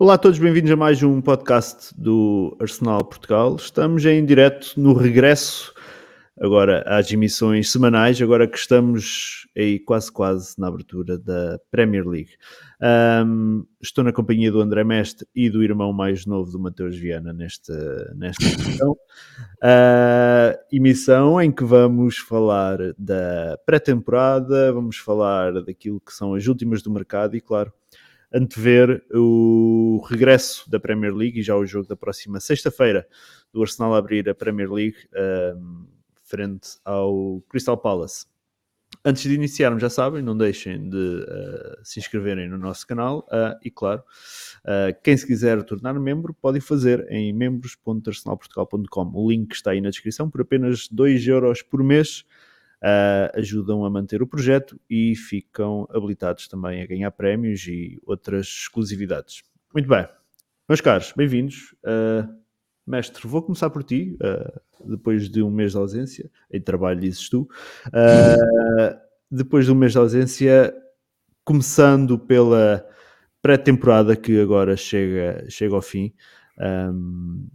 Olá a todos, bem-vindos a mais um podcast do Arsenal Portugal. Estamos em direto no regresso agora às emissões semanais, agora que estamos aí quase quase na abertura da Premier League. Um, estou na companhia do André Mestre e do irmão mais novo do Mateus Viana nesta, nesta emissão. Uh, emissão em que vamos falar da pré-temporada, vamos falar daquilo que são as últimas do mercado e, claro, antever o regresso da Premier League e já o jogo da próxima sexta-feira do Arsenal abrir a Premier League um, frente ao Crystal Palace. Antes de iniciarmos, já sabem, não deixem de uh, se inscreverem no nosso canal uh, e, claro, uh, quem se quiser tornar membro pode fazer em membros.arsenalportugal.com. O link está aí na descrição por apenas 2 euros por mês uh, ajudam a manter o projeto e ficam habilitados também a ganhar prémios e outras exclusividades. Muito bem, meus caros, bem-vindos. Uh, mestre, vou começar por ti, uh, depois de um mês de ausência, em trabalho dizes tu. depois de um mês de ausência, começando pela pré-temporada que agora chega, chega ao fim. Um,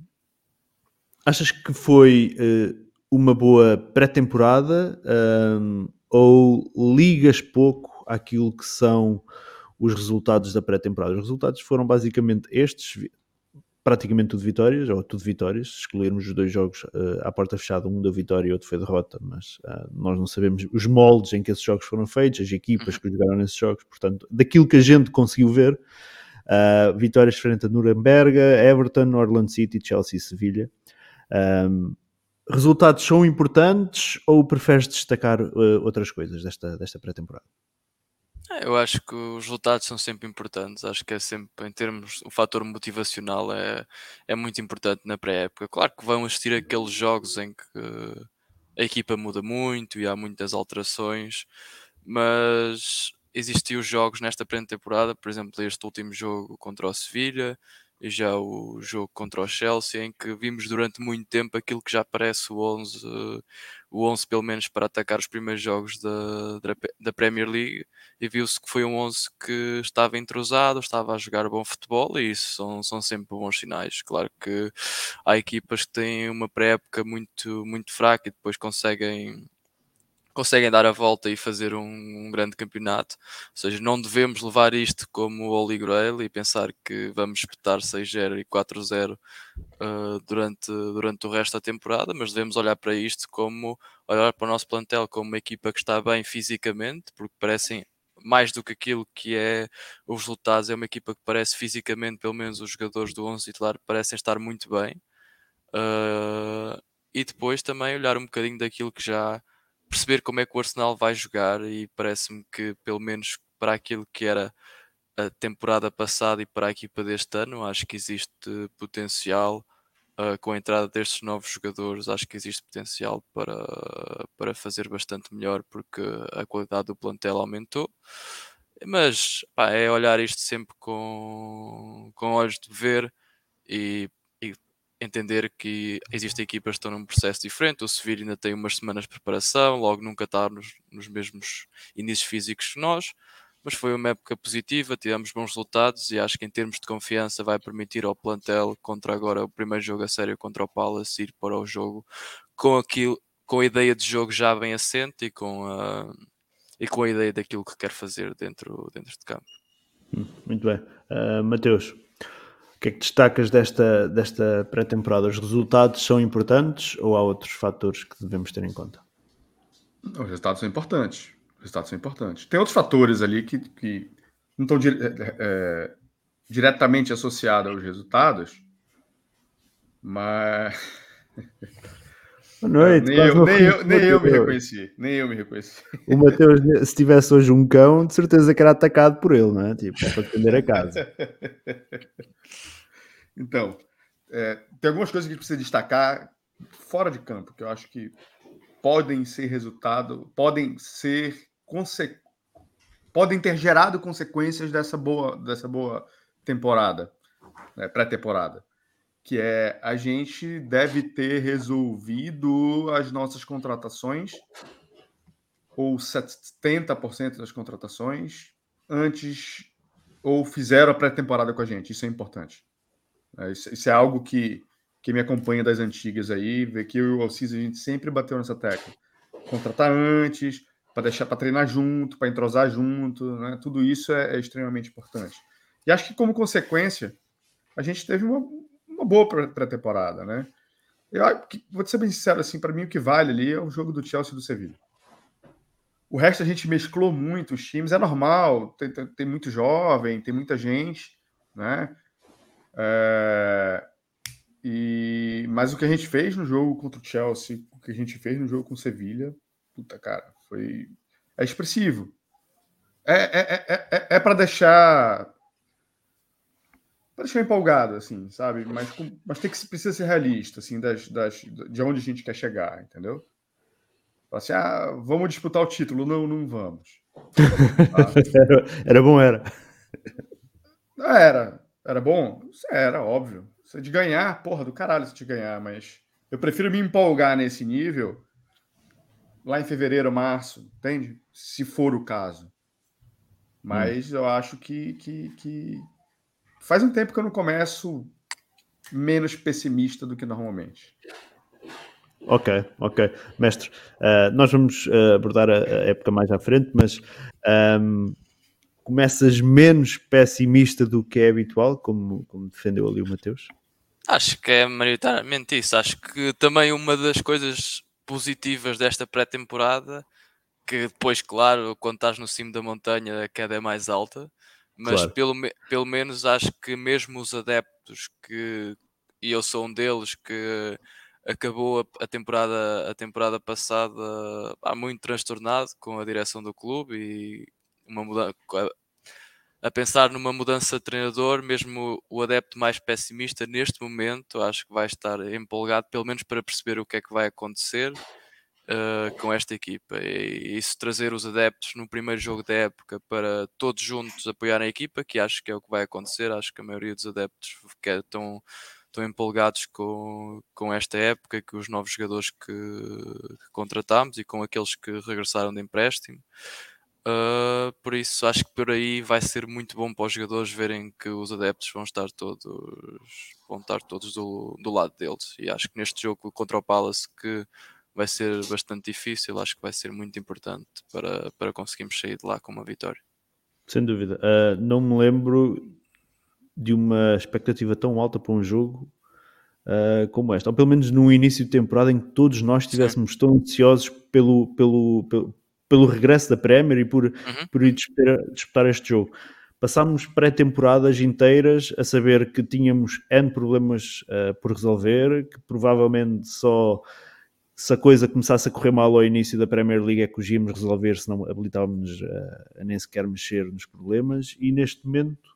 achas que foi uh, uma boa pré-temporada um, ou ligas pouco àquilo que são os resultados da pré-temporada? Os resultados foram basicamente estes, praticamente tudo vitórias, ou tudo vitórias, se excluirmos os dois jogos uh, à porta fechada, um da vitória e outro foi derrota, mas uh, nós não sabemos os moldes em que esses jogos foram feitos, as equipas que jogaram nesses jogos, portanto, daquilo que a gente conseguiu ver, uh, vitórias frente a Nuremberg, Everton, Orlando City, Chelsea e Sevilha. Um, resultados são importantes ou preferes destacar uh, outras coisas desta, desta pré-temporada? É, eu acho que os resultados são sempre importantes. Acho que é sempre, em termos, o fator motivacional é, é muito importante na pré-época. Claro que vão existir aqueles jogos em que a equipa muda muito e há muitas alterações, mas existiam jogos nesta pré-temporada, por exemplo, este último jogo contra o Sevilha, já o jogo contra o Chelsea, em que vimos durante muito tempo aquilo que já parece o 11, o 11 pelo menos para atacar os primeiros jogos da, da Premier League, e viu-se que foi um 11 que estava entrosado, estava a jogar bom futebol, e isso são, são sempre bons sinais. Claro que há equipas que têm uma pré-época muito, muito fraca e depois conseguem conseguem dar a volta e fazer um, um, grande campeonato. Ou seja, não devemos levar isto como o Holy Grail e pensar que vamos espetar 6-0 e 4-0 uh, durante, durante o resto da temporada, mas devemos olhar para isto como olhar para o nosso plantel como uma equipa que está bem fisicamente, porque parecem mais do que aquilo que é os resultados, é uma equipa que parece fisicamente, pelo menos os jogadores do 11 titular, parecem estar muito bem. Uh, e depois também olhar um bocadinho daquilo que já perceber como é que o Arsenal vai jogar e parece-me que, pelo menos para aquilo que era a temporada passada e para a equipa deste ano, acho que existe potencial uh, com a entrada destes novos jogadores. Acho que existe potencial para, para fazer bastante melhor porque a qualidade do plantel aumentou. Mas pá, é olhar isto sempre com, com olhos de ver e entender que existem equipas que estão num processo diferente. O Sevilha ainda tem umas semanas de preparação, logo nunca está nos, nos mesmos inícios físicos que nós, mas foi uma época positiva, tivemos bons resultados e acho que em termos de confiança vai permitir ao plantel contra agora o primeiro jogo a sério contra o Palace ir para o jogo com aquilo, com a ideia de jogo já bem assente e com a, e com a ideia daquilo que quer fazer dentro, dentro de campo. Hum, muito bem. Uh, Mateus, que é que destacas desta, desta pré-temporada? Os resultados são importantes ou há outros fatores que devemos ter em conta? Os resultados são importantes. Os resultados são importantes. Tem outros fatores ali que, que não estão dire é, diretamente associados aos resultados, mas. Boa noite. Nem, eu, nem, eu, nem eu me reconheci. Nem eu me reconheci. O Mateus, se tivesse hoje um cão, de certeza que era atacado por ele, não é? Tipo, é para defender a casa. Então, é, tem algumas coisas que a gente precisa destacar fora de campo, que eu acho que podem ser resultado, podem ser podem ter gerado consequências dessa boa, dessa boa temporada, né, pré-temporada, que é a gente deve ter resolvido as nossas contratações ou 70% das contratações antes ou fizeram a pré-temporada com a gente. Isso é importante. É, isso, é algo que, que me acompanha das antigas aí, vê que eu e o Alciso a gente sempre bateu nessa tecla. Contratar antes, para deixar para treinar junto, para entrosar junto, né? Tudo isso é, é, extremamente importante. E acho que como consequência, a gente teve uma, uma boa pré-temporada, né? Eu vou ser bem sincero assim, para mim o que vale ali é o jogo do Chelsea e do Sevilla. O resto a gente mesclou muito os times, é normal, tem, tem, tem muito jovem, tem muita gente, né? É... E... Mas o que a gente fez no jogo contra o Chelsea, o que a gente fez no jogo com o Sevilha, puta cara, foi é expressivo. É, é, é, é, é para deixar para deixar empolgado, assim, sabe? Mas, mas tem que precisa ser realista, assim, das, das, de onde a gente quer chegar, entendeu? assim, ah, vamos disputar o título. Não, não vamos. era, era, bom, era. Era. Era bom? Era, óbvio. Se de ganhar, porra, do caralho se de ganhar, mas eu prefiro me empolgar nesse nível lá em fevereiro, março, entende? Se for o caso. Mas hum. eu acho que, que, que faz um tempo que eu não começo menos pessimista do que normalmente. Ok, ok. Mestre, uh, nós vamos uh, abordar a, a, época mais à frente, mas um, ehm, começas menos pessimista do que é habitual, como, como defendeu ali o Mateus? Acho que é maioritariamente isso. Acho que também uma das coisas positivas desta pré-temporada, que depois, claro, quando estás no cimo da montanha a queda é mais alta, mas claro. pelo, pelo menos acho que mesmo os adeptos que, e eu sou um deles, que acabou a, a, temporada, a temporada passada há muito transtornado com a direção do clube e uma mudança a, pensar numa mudança de treinador, mesmo o adepto mais pessimista neste momento, acho que vai estar empolgado, pelo menos para perceber o que é que vai acontecer uh, com esta equipa. E isso trazer os adeptos no primeiro jogo da época para todos juntos apoiarem a equipa, que acho que é o que vai acontecer. Acho que a maioria dos adeptos estão estão empolgados com, com esta época, com os novos jogadores que, que contratámos e com aqueles que regressaram de empréstimo. Uh, por isso acho que por aí vai ser muito bom para os jogadores verem que os adeptos vão estar todos vão estar todos do, do lado deles. E acho que neste jogo contra o Palace que vai ser bastante difícil acho que vai ser muito importante para, para conseguirmos sair de lá com uma vitória. Sem dúvida. Uh, não me lembro de uma expectativa tão alta para um jogo uh, como esta, ou pelo menos no início de temporada em que todos nós estivéssemos tão ansiosos pelo, pelo, pelo, pelo, regresso da Premier e por, uhum. por ir disputar, disputar este jogo. Passámos pré-temporadas inteiras a saber que tínhamos N problemas uh, por resolver, que provavelmente só se a coisa começasse a correr mal ao início da Premier League é que os íamos resolver, se não habilitávamos a, a nem sequer mexer nos problemas, e neste momento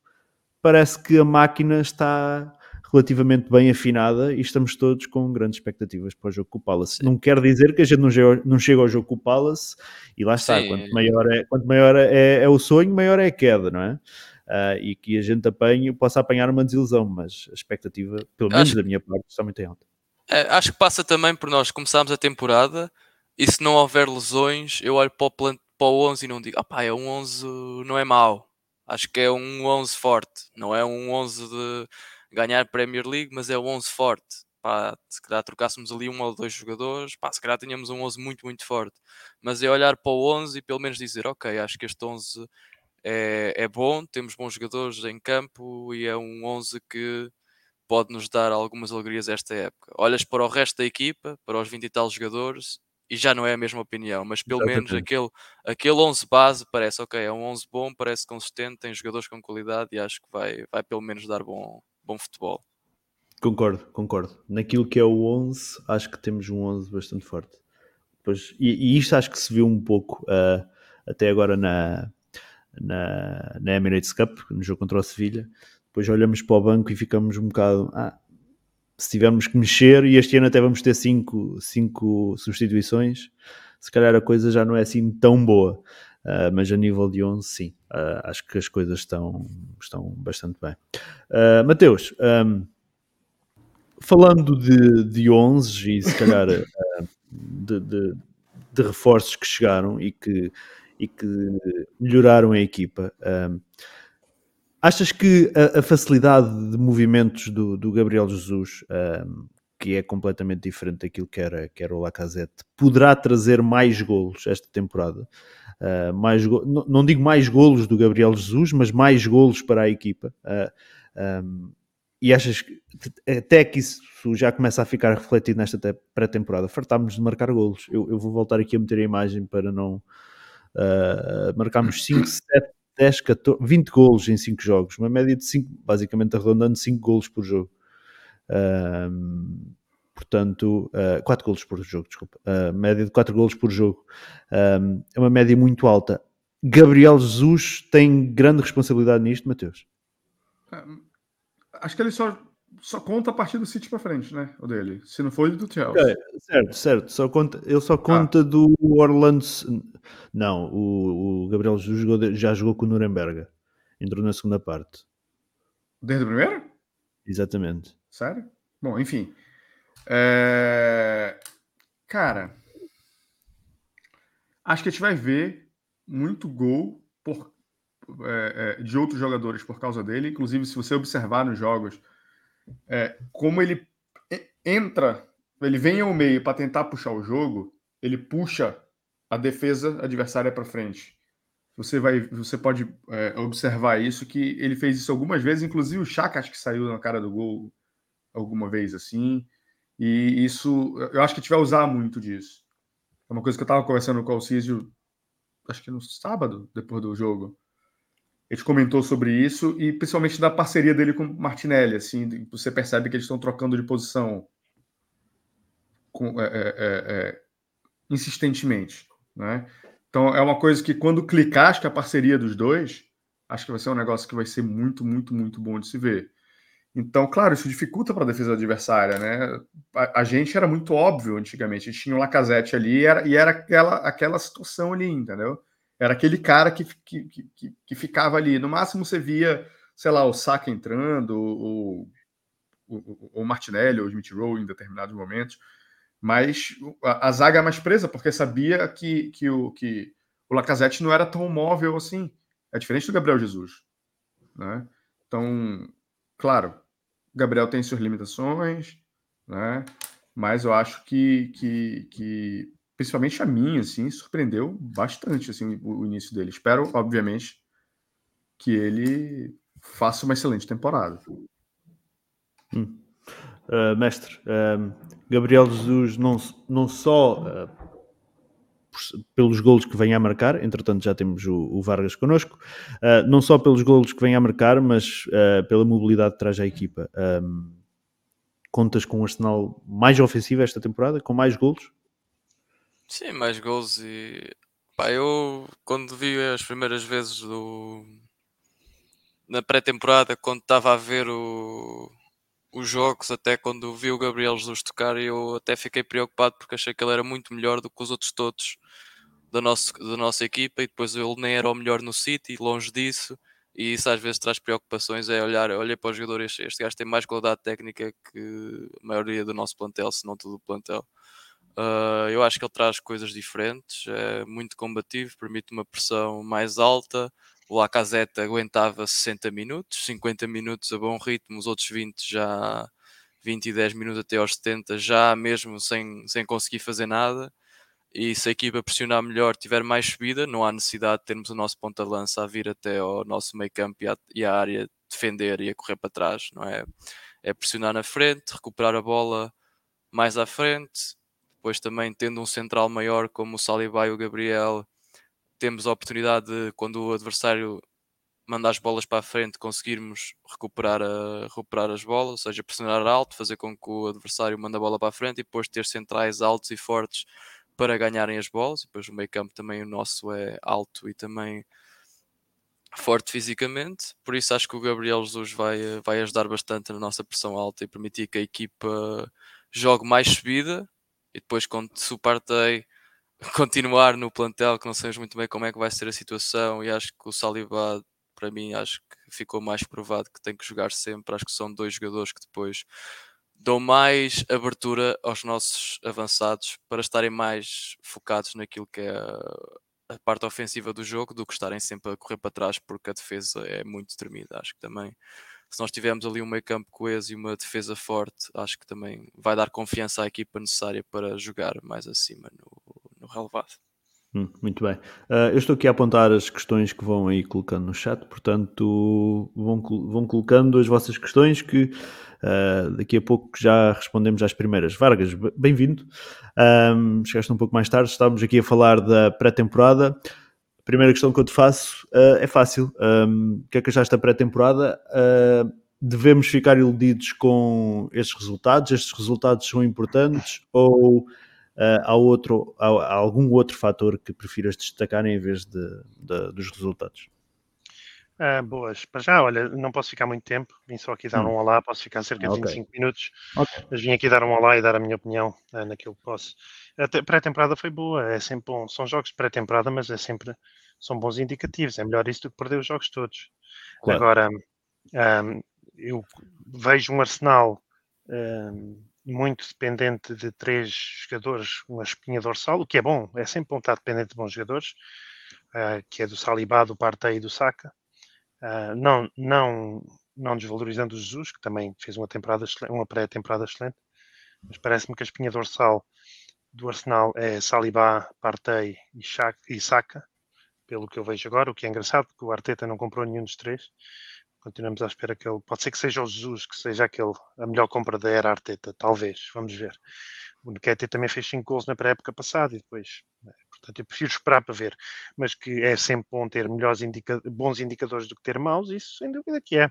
parece que a máquina está relativamente bem afinada e estamos todos com grandes expectativas para o jogo com o Palace. Sim. Não quer dizer que a gente não chega, não chega ao jogo com o Palace e lá está, quanto maior, é, quanto maior é, é, o sonho, maior é a queda, não é? Uh, e que a gente apanhe, possa apanhar uma desilusão, mas a expectativa, pelo menos acho, da minha parte, está muito alta. É, acho que passa também por nós começarmos a temporada e se não houver lesões, eu olho para o, para o 11 e não digo, ah pá, é um 11, não é mau Acho que é um 11 forte, não é um 11 de ganhar Premier League, mas é um 11 forte. Pá, se calhar trocássemos ali um ou dois jogadores, pá, se calhar tínhamos um 11 muito, muito forte. Mas é olhar para o 11 e pelo menos dizer, ok, acho que este 11 é, é bom, temos bons jogadores em campo e é um 11 que pode nos dar algumas alegrias esta época. Olhas para o resto da equipa, para os 20 e tal jogadores, e já não é a mesma opinião, mas pelo Exatamente. menos aquele, aquele 11 base parece, ok, é um 11 bom, parece consistente, tem jogadores com qualidade e acho que vai, vai pelo menos dar bom, bom futebol. Concordo, concordo. Naquilo que é o 11, acho que temos um 11 bastante forte. Pois, e, e isto acho que se viu um pouco uh, até agora na, na, na Emirates Cup, no jogo contra o Sevilha. Depois olhamos para o banco e ficamos um bocado. Ah, se tivermos que mexer, e este ano até vamos ter cinco, cinco substituições, se calhar a coisa já não é assim tão boa. Uh, mas a nível de 11, sim, uh, acho que as coisas estão, estão bastante bem. Uh, Mateus, um, falando de, de 11 e se calhar de, de, de, reforços que chegaram e que, e que melhoraram a equipa, um, achas que a, a, facilidade de movimentos do, do Gabriel Jesus, um, que é completamente diferente daquilo que era, que era o Lacazette, poderá trazer mais golos esta temporada? Uh, mais não, não, digo mais golos do Gabriel Jesus, mas mais golos para a equipa. Uh, um, e achas que até que isso já começa a ficar refletido nesta pré-temporada? Fartámos de marcar golos. Eu, eu, vou voltar aqui a meter a imagem para não uh, marcarmos 5, 7, 10, 14, 20 golos em 5 jogos, uma média de 5, basicamente arredondando 5 golos por jogo. Uh, portanto, uh, 4 golos por jogo, desculpa. Uh, média de 4 golos por jogo. Uh, é uma média muito alta. Gabriel Jesus tem grande responsabilidade nisto, Mateus? Acho que ele só, só conta a partir do City para frente, né? O dele. Se não for ele do Chelsea. Okay, certo, certo. Só conta, ele só conta ah. do Orlando. Não, o, o Gabriel Jesus jogou, já jogou com o Nuremberg. Entrou na segunda parte. Desde o primeiro? Exatamente. Sério? Bom, enfim. É... Cara, acho que a gente vai ver muito gol por é, é, de outros jogadores por causa dele. Inclusive, se você observar nos jogos, é, como ele entra, ele vem ao meio para tentar puxar o jogo, ele puxa a defesa adversária para frente. Você vai, você pode é, observar isso que ele fez isso algumas vezes, inclusive o Chaka acho que saiu na cara do gol alguma vez assim. E isso, eu acho que a gente vai usar muito disso. É uma coisa que eu estava conversando com o Alcísio, acho que no sábado, depois do jogo. A gente comentou sobre isso e principalmente da parceria dele com Martinelli. Assim, você percebe que eles estão trocando de posição com, é, é, é, é, insistentemente. Né? Então é uma coisa que quando clicar, acho que a parceria dos dois, acho que vai ser um negócio que vai ser muito, muito, muito bom de se ver. Então, claro, isso dificulta para a defesa adversária, né? A, a, gente era muito óbvio antigamente, a gente tinha o Lacazette ali e era, e era aquela, aquela situação ali, entendeu? Era aquele cara que, que, que, que ficava ali. No máximo você via, sei lá, o Saka entrando, o, o, Martinelli ou o Smith Rowe em determinados momentos. Mas a, a zaga é mais presa, porque sabia que, que, o, que o Lacazette não era tão móvel assim. É diferente do Gabriel Jesus. Né? Então, claro, Gabriel tem suas limitações, né? mas eu acho que, que, que principalmente a mim, assim, surpreendeu bastante assim, o, o início dele. Espero, obviamente, que ele faça uma excelente temporada. Hum. Uh, mestre, uh, Gabriel Jesus não, não só uh, pelos golos que vem a marcar, entretanto já temos o, o Vargas connosco, não só pelos golos que vem a marcar, mas pela mobilidade que traz à equipa. Um, contas com um arsenal mais ofensivo esta temporada, com mais golos? Sim, mais gols e pá, eu quando vi as primeiras vezes do na pré-temporada, quando estava a ver o, os jogos, até quando vi o Gabriel Jesus tocar, eu até fiquei preocupado porque achei que ele era muito melhor do que os outros todos da, nosso, da nossa equipa e depois ele nem era o melhor no City, longe disso. E isso às vezes traz preocupações. É olhar, olhar para os jogadores. Este gajo tem mais qualidade técnica que a maioria do nosso plantel, se não todo o plantel. Uh, eu acho que ele traz coisas diferentes, é muito combativo, permite uma pressão mais alta. O Lacazette aguentava 60 minutos, 50 minutos a bom ritmo, os outros 20 já 20 e 10 minutos até aos 70, já mesmo sem, sem conseguir fazer nada. E se a equipa pressionar melhor, tiver mais subida, não há necessidade de termos o nosso ponta-lança a vir até ao nosso meio campo e, e à área defender e a correr para trás, não é? É pressionar na frente, recuperar a bola mais à frente, depois também tendo um central maior como o Saliba e o Gabriel, temos a oportunidade de, quando o adversário manda as bolas para a frente, conseguirmos recuperar, a, recuperar as bolas, ou seja, pressionar alto, fazer com que o adversário mande a bola para a frente e depois ter centrais altos e fortes para ganharem as bolas. E depois o meio campo também o nosso é alto e também forte fisicamente, por isso acho que o Gabriel Jesus vai, vai ajudar bastante na nossa pressão alta e permitir que a equipa jogue mais subida e depois quando se o partei continuar no plantel, que não sabemos muito bem como é que vai ser a situação, e acho que o Saliba, para mim, acho que ficou mais provado que tem que jogar sempre. Acho que são dois jogadores que depois dão mais abertura aos nossos avançados para estarem mais focados naquilo que é a parte ofensiva do jogo do que estarem sempre a correr para trás porque a defesa é muito tremida. Acho que também, se nós tivermos ali um meio campo coeso e uma defesa forte, acho que também vai dar confiança à equipa necessária para jogar mais acima no, relevado. Hum, muito bem. Uh, eu estou aqui a apontar as questões que vão aí colocando no chat, portanto, vão, vão colocando as vossas questões que uh, daqui a pouco já respondemos às primeiras. Vargas, bem-vindo. Um, chegaste um pouco mais tarde, estávamos aqui a falar da pré-temporada. A primeira questão que eu te faço uh, é fácil. Um, o que é que achaste da pré-temporada? devemos ficar iludidos com estes resultados? Estes resultados são importantes ou Uh, há, outro, há, há, algum outro fator que prefiras destacar em vez de, de dos resultados? Uh, boas, para já, olha, não posso ficar muito tempo, vim só aqui dar hum. um olá, posso ficar cerca de okay. 25 minutos, okay. mas vim aqui dar um olá e dar a minha opinião uh, naquilo que posso. A pré-temporada foi boa, é sempre bom, são jogos de pré-temporada, mas é sempre, são bons indicativos, é melhor isso do que perder os jogos todos. Claro. Agora, um, eu vejo um Arsenal um, muito dependente de três jogadores, uma espinha dorsal, o que é bom, é sempre bom estar dependente de bons jogadores, uh, que é do Salibá, do Partey e do Saka. Uh, não, não, não desvalorizando o Jesus, que também fez uma temporada uma pré-temporada excelente, mas parece-me que a espinha dorsal do Arsenal é Salibá, Partey e, Saka, pelo que eu vejo agora, o que é engraçado, porque o Arteta não comprou nenhum dos três. Continuamos à espera que ele. Pode ser que seja o Jesus, que seja aquele, a melhor compra da era Arteta, talvez. Vamos ver. O Nketiah também fez 5 gols na pré-época passada e depois. Né, portanto, eu prefiro esperar para ver. Mas que é sempre bom ter melhores indica bons indicadores do que ter maus, isso sem dúvida que é.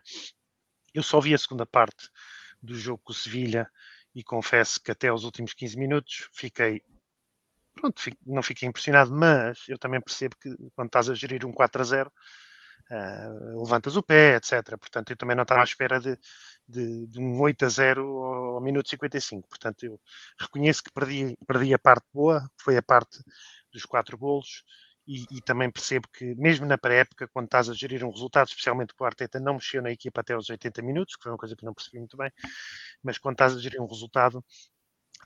Eu só vi a segunda parte do jogo com o Sevilha e confesso que até os últimos 15 minutos fiquei. Pronto, não fiquei impressionado, mas eu também percebo que quando estás a gerir um 4 a 0 uh, levantas o pé, etc. Portanto, eu também não estava à espera de, de, de um 8 a 0 ao, ao minuto 55. Portanto, eu reconheço que perdi, perdi a parte boa, foi a parte dos quatro golos. E, e, também percebo que, mesmo na pré-época, quando estás a gerir um resultado, especialmente com o Arteta não mexeu na equipa até aos 80 minutos, que foi uma coisa que não percebi muito bem, mas quando estás a gerir um resultado,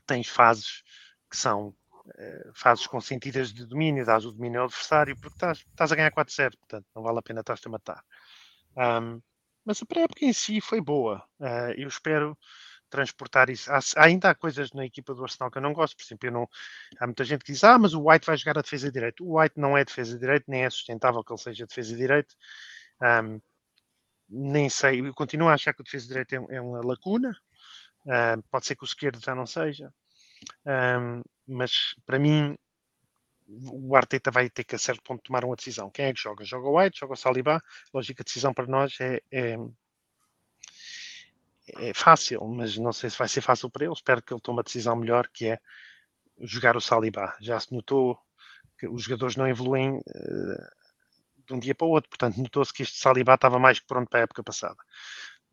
tens fases que são eh, fases consentidas de domínio, dás o domínio ao adversário, porque estás, estás a ganhar 4-0, portanto não vale a pena estar-te a matar. Um, mas a pré-época em si foi boa. Uh, eu espero transportar isso. Há, ainda há coisas na equipa do Arsenal que eu não gosto. Por exemplo, não, há muita gente que diz: Ah, mas o White vai jogar a defesa de direito. O White não é defesa de direito, nem é sustentável que ele seja defesa de direito. Um, nem sei, eu continuo a achar que o defesa de direito é, é uma lacuna. Pode ser que o esquerdo já não seja. Um, mas para mim o Arteta vai ter que a certo ponto tomar uma decisão. Quem é que joga? Joga o White, joga o Saliba? Lógica decisão para nós é, é, é, fácil, mas não sei se vai ser fácil para ele. Espero que ele tome a decisão melhor, que é jogar o Saliba. Já se notou que os jogadores não evoluem uh, de um dia para o outro, portanto notou-se que este Saliba estava mais pronto para a época passada.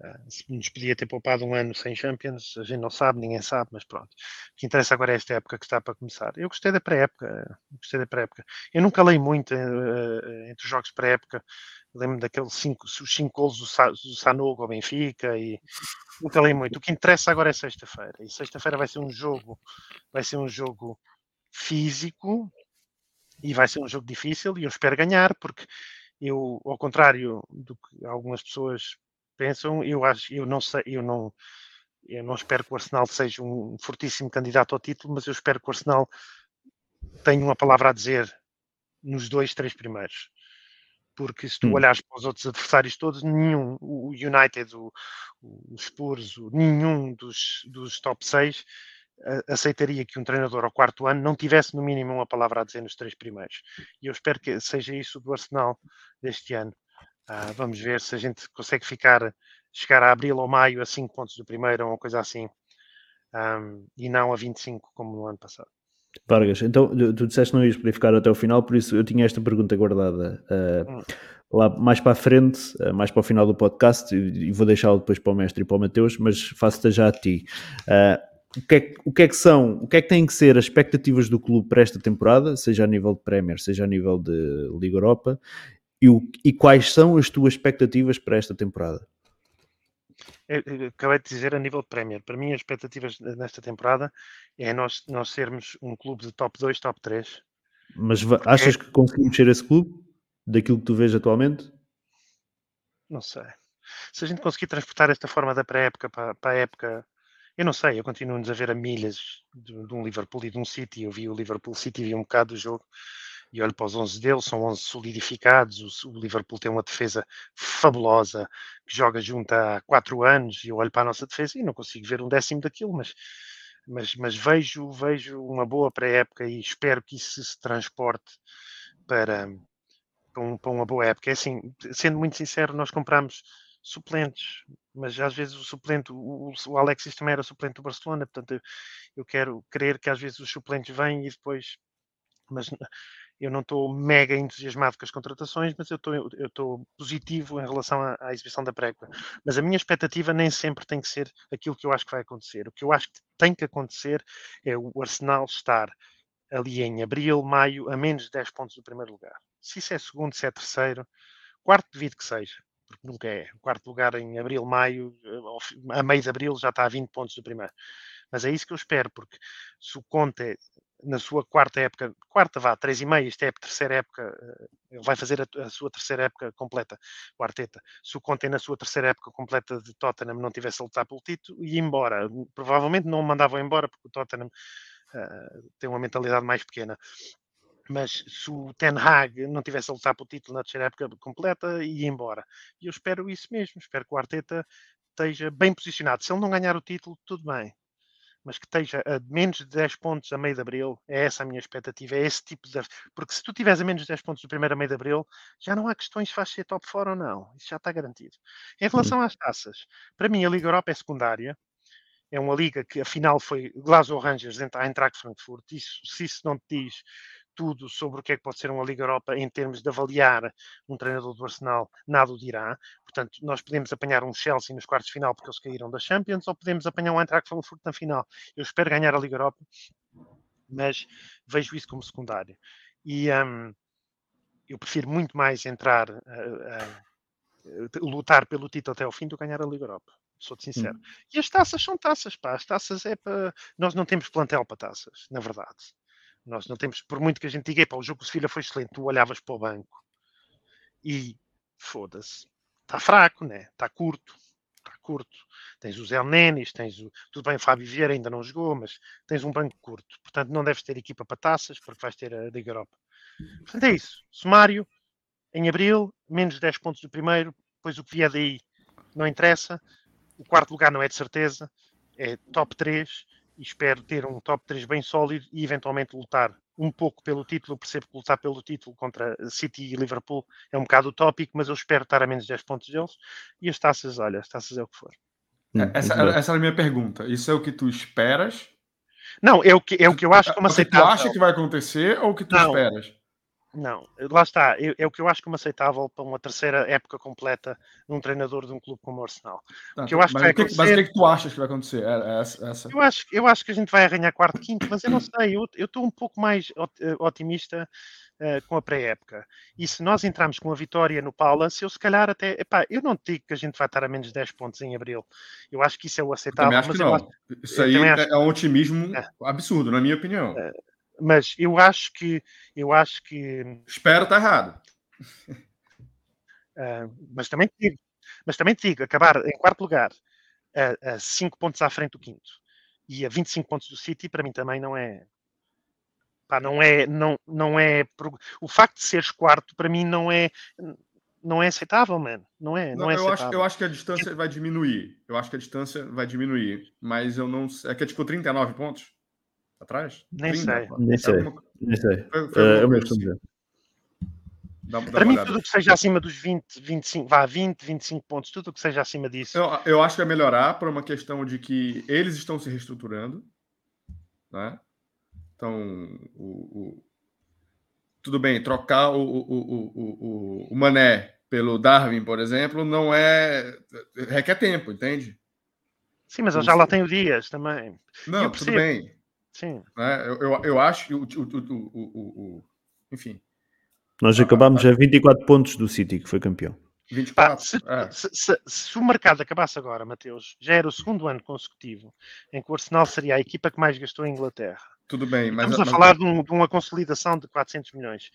Uh, se nos podia ter poupado um ano sem Champions, a gente não sabe, ninguém sabe, mas pronto. O que interessa agora é esta época que está para começar. Eu gostei da pré-época, gostei da pré-época. Eu nunca leio muito uh, entre os jogos pré-época. Lembro daqueles cinco, os cinco gols do, Sa, do Sanogo ao Benfica e nunca leio muito. O que interessa agora é sexta-feira. E sexta-feira vai ser um jogo, vai ser um jogo físico e vai ser um jogo difícil e eu espero ganhar porque eu, ao contrário do que algumas pessoas pensam, eu acho, eu não sei, eu não, eu não espero que o Arsenal seja um fortíssimo candidato ao título, mas eu espero que o Arsenal tenha uma palavra a dizer nos dois, três primeiros. Porque se tu hum. olhares para os outros adversários todos, nenhum, o United, o, o Spurs, o, nenhum dos, dos top 6 aceitaria que um treinador ao quarto ano não tivesse no mínimo uma palavra a dizer nos três primeiros. E eu espero que seja isso do Arsenal deste ano. Uh, vamos ver se a gente consegue ficar, chegar a abril ou maio a 5 pontos do primeiro ou uma coisa assim, um, e não a 25 como no ano passado. Vargas, então tu disseste que não ias poder ficar até o final, por isso eu tinha esta pergunta guardada uh, lá mais para a frente, uh, mais para o final do podcast, e, e vou deixá-lo depois para o mestre e para o Mateus, mas faço-te já a ti. Uh, o que, é, o que, é, que são, o que é que têm que ser as expectativas do clube para esta temporada, seja a nível de Premier, seja a nível de Liga Europa, e, o, e quais são as tuas expectativas para esta temporada? Eu, eu acabei de dizer a nível de Premier. Para mim, as expectativas nesta temporada é nós, nós sermos um clube de top 2, top 3. Mas achas que conseguimos mexer esse clube daquilo que tu vês atualmente? Não sei. Se a gente conseguir transportar esta forma da pré-época para, para a época eu não sei, eu continuo-nos a ver a milhas de, de, um Liverpool e de um City. Eu vi o Liverpool City, vi um bocado do jogo e olho para os 11 deles, são 11 solidificados. O, o, Liverpool tem uma defesa fabulosa que joga junto há 4 anos. E eu olho para a nossa defesa e não consigo ver um décimo daquilo, mas, mas, mas vejo, vejo uma boa pré-época e espero que isso se transporte para, para, um, para uma boa época. É assim, sendo muito sincero, nós compramos suplentes, mas às vezes o suplente, o, o Alexis também era suplente do Barcelona, portanto eu, eu quero crer que às vezes os suplentes vêm e depois, mas eu não estou mega entusiasmado com as contratações, mas eu estou, positivo em relação à, à exibição da prégua. Mas a minha expectativa nem sempre tem que ser aquilo que eu acho que vai acontecer. O que eu acho que tem que acontecer é o Arsenal estar ali em abril, maio, a menos de 10 pontos do primeiro lugar. Se isso é segundo, se é terceiro, quarto devido que seja porque nunca é. O quarto lugar em abril, maio, a meio de abril já está a 20 pontos do primeiro. Mas é isso que eu espero, porque se o Conte, na sua quarta época, quarta vá, três e meio, isto é a terceira época, eh, ele vai fazer a, a, sua terceira época completa, o Arteta. Se o Conte na sua terceira época completa de Tottenham não tivesse a lutar pelo título, ia embora. Provavelmente não o mandavam embora, porque o Tottenham uh, tem uma mentalidade mais pequena mas se o Ten Hag não tivesse a lutar pelo título na terceira época completa, ia embora. E eu espero isso mesmo, espero que o Arteta esteja bem posicionado. Se ele não ganhar o título, tudo bem. Mas que esteja a menos de 10 pontos a meio de abril, é essa a minha expectativa, é esse tipo de. Porque se tu tiveres a menos de 10 pontos do primeiro a meio de abril, já não há questões se vais ser top 4 ou não. Isso já está garantido. Em relação às taças, para mim a Liga Europa é secundária. É uma liga que afinal foi Glasgow Rangers a Eintracht Frankfurt. Isso, se isso não te diz tudo sobre o que é que pode ser uma Liga Europa em termos de avaliar um treinador do Arsenal, nada o dirá. Portanto, nós podemos apanhar um Chelsea nos quartos de final porque eles caíram da Champions, ou podemos apanhar um Eintracht Frankfurt na final. Eu espero ganhar a Liga Europa, mas vejo isso como secundário. E um, eu prefiro muito mais entrar, uh, uh, lutar pelo título até ao fim do que ganhar a Liga Europa. Sou-te sincero. Hum. E as taças são taças, pá. As taças é para. Nós não temos plantel para taças, na verdade. Nós não temos, por muito que a gente diga, o jogo do Sevilha foi excelente, tu olhavas para o banco e foda-se, está fraco, né? Está curto, está curto. Tens o Zé Nenes, tens o. Tudo bem, o Fábio Vieira ainda não jogou, mas tens um banco curto. Portanto, não deves ter equipa para taças, porque vais ter a Liga Europa. Portanto, é isso. Sumário, em abril, menos 10 pontos do primeiro, depois o que vier daí não interessa. O quarto lugar não é de certeza, é top 3 e espero ter um top 3 bem sólido e eventualmente lutar um pouco pelo título. Eu percebo que lutar pelo título contra City e Liverpool é um bocado utópico, mas eu espero estar a menos 10 pontos deles. E as taças, olha, as taças é o que for. Essa, essa é a minha pergunta. Isso é o que tu esperas? Não, é o que, é o que eu acho como aceitável. É o que tu acha que vai acontecer ou o que tu não, esperas? Não, lá está. É, é, o que eu acho como aceitável para uma terceira época completa num treinador de um clube como o Arsenal. Tá, que eu acho mas, que vai acontecer... mas o que é que tu achas que vai acontecer? É, é essa. Eu, acho, eu acho que a gente vai arranhar quarto, quinto, mas eu não sei. Eu estou um pouco mais eh, otimista uh, com a pré-época. E se nós entrarmos com a vitória no Palace, eu se calhar até. Epá, eu não digo que a gente vai estar a menos 10 pontos em abril. Eu acho que isso é o aceitável. Eu acho que não. Acho, isso aí é, acho... é um otimismo é. absurdo, na minha opinião. Uh, mas eu acho que eu acho que espero estar errado. Uh, mas também te digo, mas também te digo, acabar em quarto lugar a 5 pontos à frente do quinto e a 25 pontos do City para mim também não é pá, não é não, não é o facto de seres quarto para mim não é não é aceitável, mano. Não é, não, não é eu aceitável. Acho, eu acho que a distância vai diminuir. Eu acho que a distância vai diminuir. Mas eu não. É que é tipo 39 pontos atrás? Nem 30, sei. Nem sei. Alguma... Nem sei. Foi, foi uh, eu mesmo assim. Dá, dá Para mim, tudo que seja acima dos 20, 25, vá 20, 25 pontos, tudo que seja acima disso. Eu, eu acho que é melhorar por uma questão de que eles estão se reestruturando. Né? Então, o, o, tudo bem, trocar o, o, o, Mané pelo Darwin, por exemplo, não é. requer tempo, entende? Sim, mas eu já lá tenho dias também. Não, tudo bem. Sim. Né? Eu, eu, eu, acho que o, o, o, o, Enfim. Nós acabámos a 24 pontos do City, que foi campeão. 24. Ah, se, é. se, se, se, o mercado acabasse agora, Mateus, já era o segundo ano consecutivo em que o Arsenal seria a equipa que mais gastou em Inglaterra. Tudo bem, mas... Estamos a mas... falar de, um, de, uma consolidação de 400 milhões.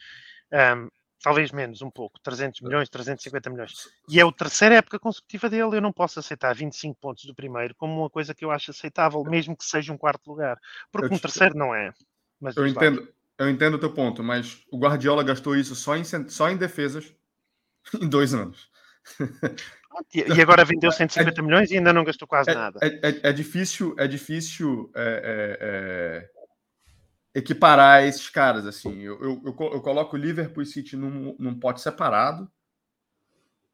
Um, talvez menos um pouco, 300 milhões, 350 milhões. E é a terceira época consecutiva dele. Eu não posso aceitar 25 pontos do primeiro como uma coisa que eu acho aceitável, mesmo que seja um quarto lugar, porque eu um terceiro não é. Mas eu entendo, eu entendo o teu ponto, mas o Guardiola gastou isso só em, só em defesas em dois anos. E agora vendeu 150 é, milhões e ainda não gastou quase é, nada. É, é, é, difícil, é difícil é, é, equiparar esses caras. Assim, eu, eu, eu, coloco o Liverpool e City num, num pote separado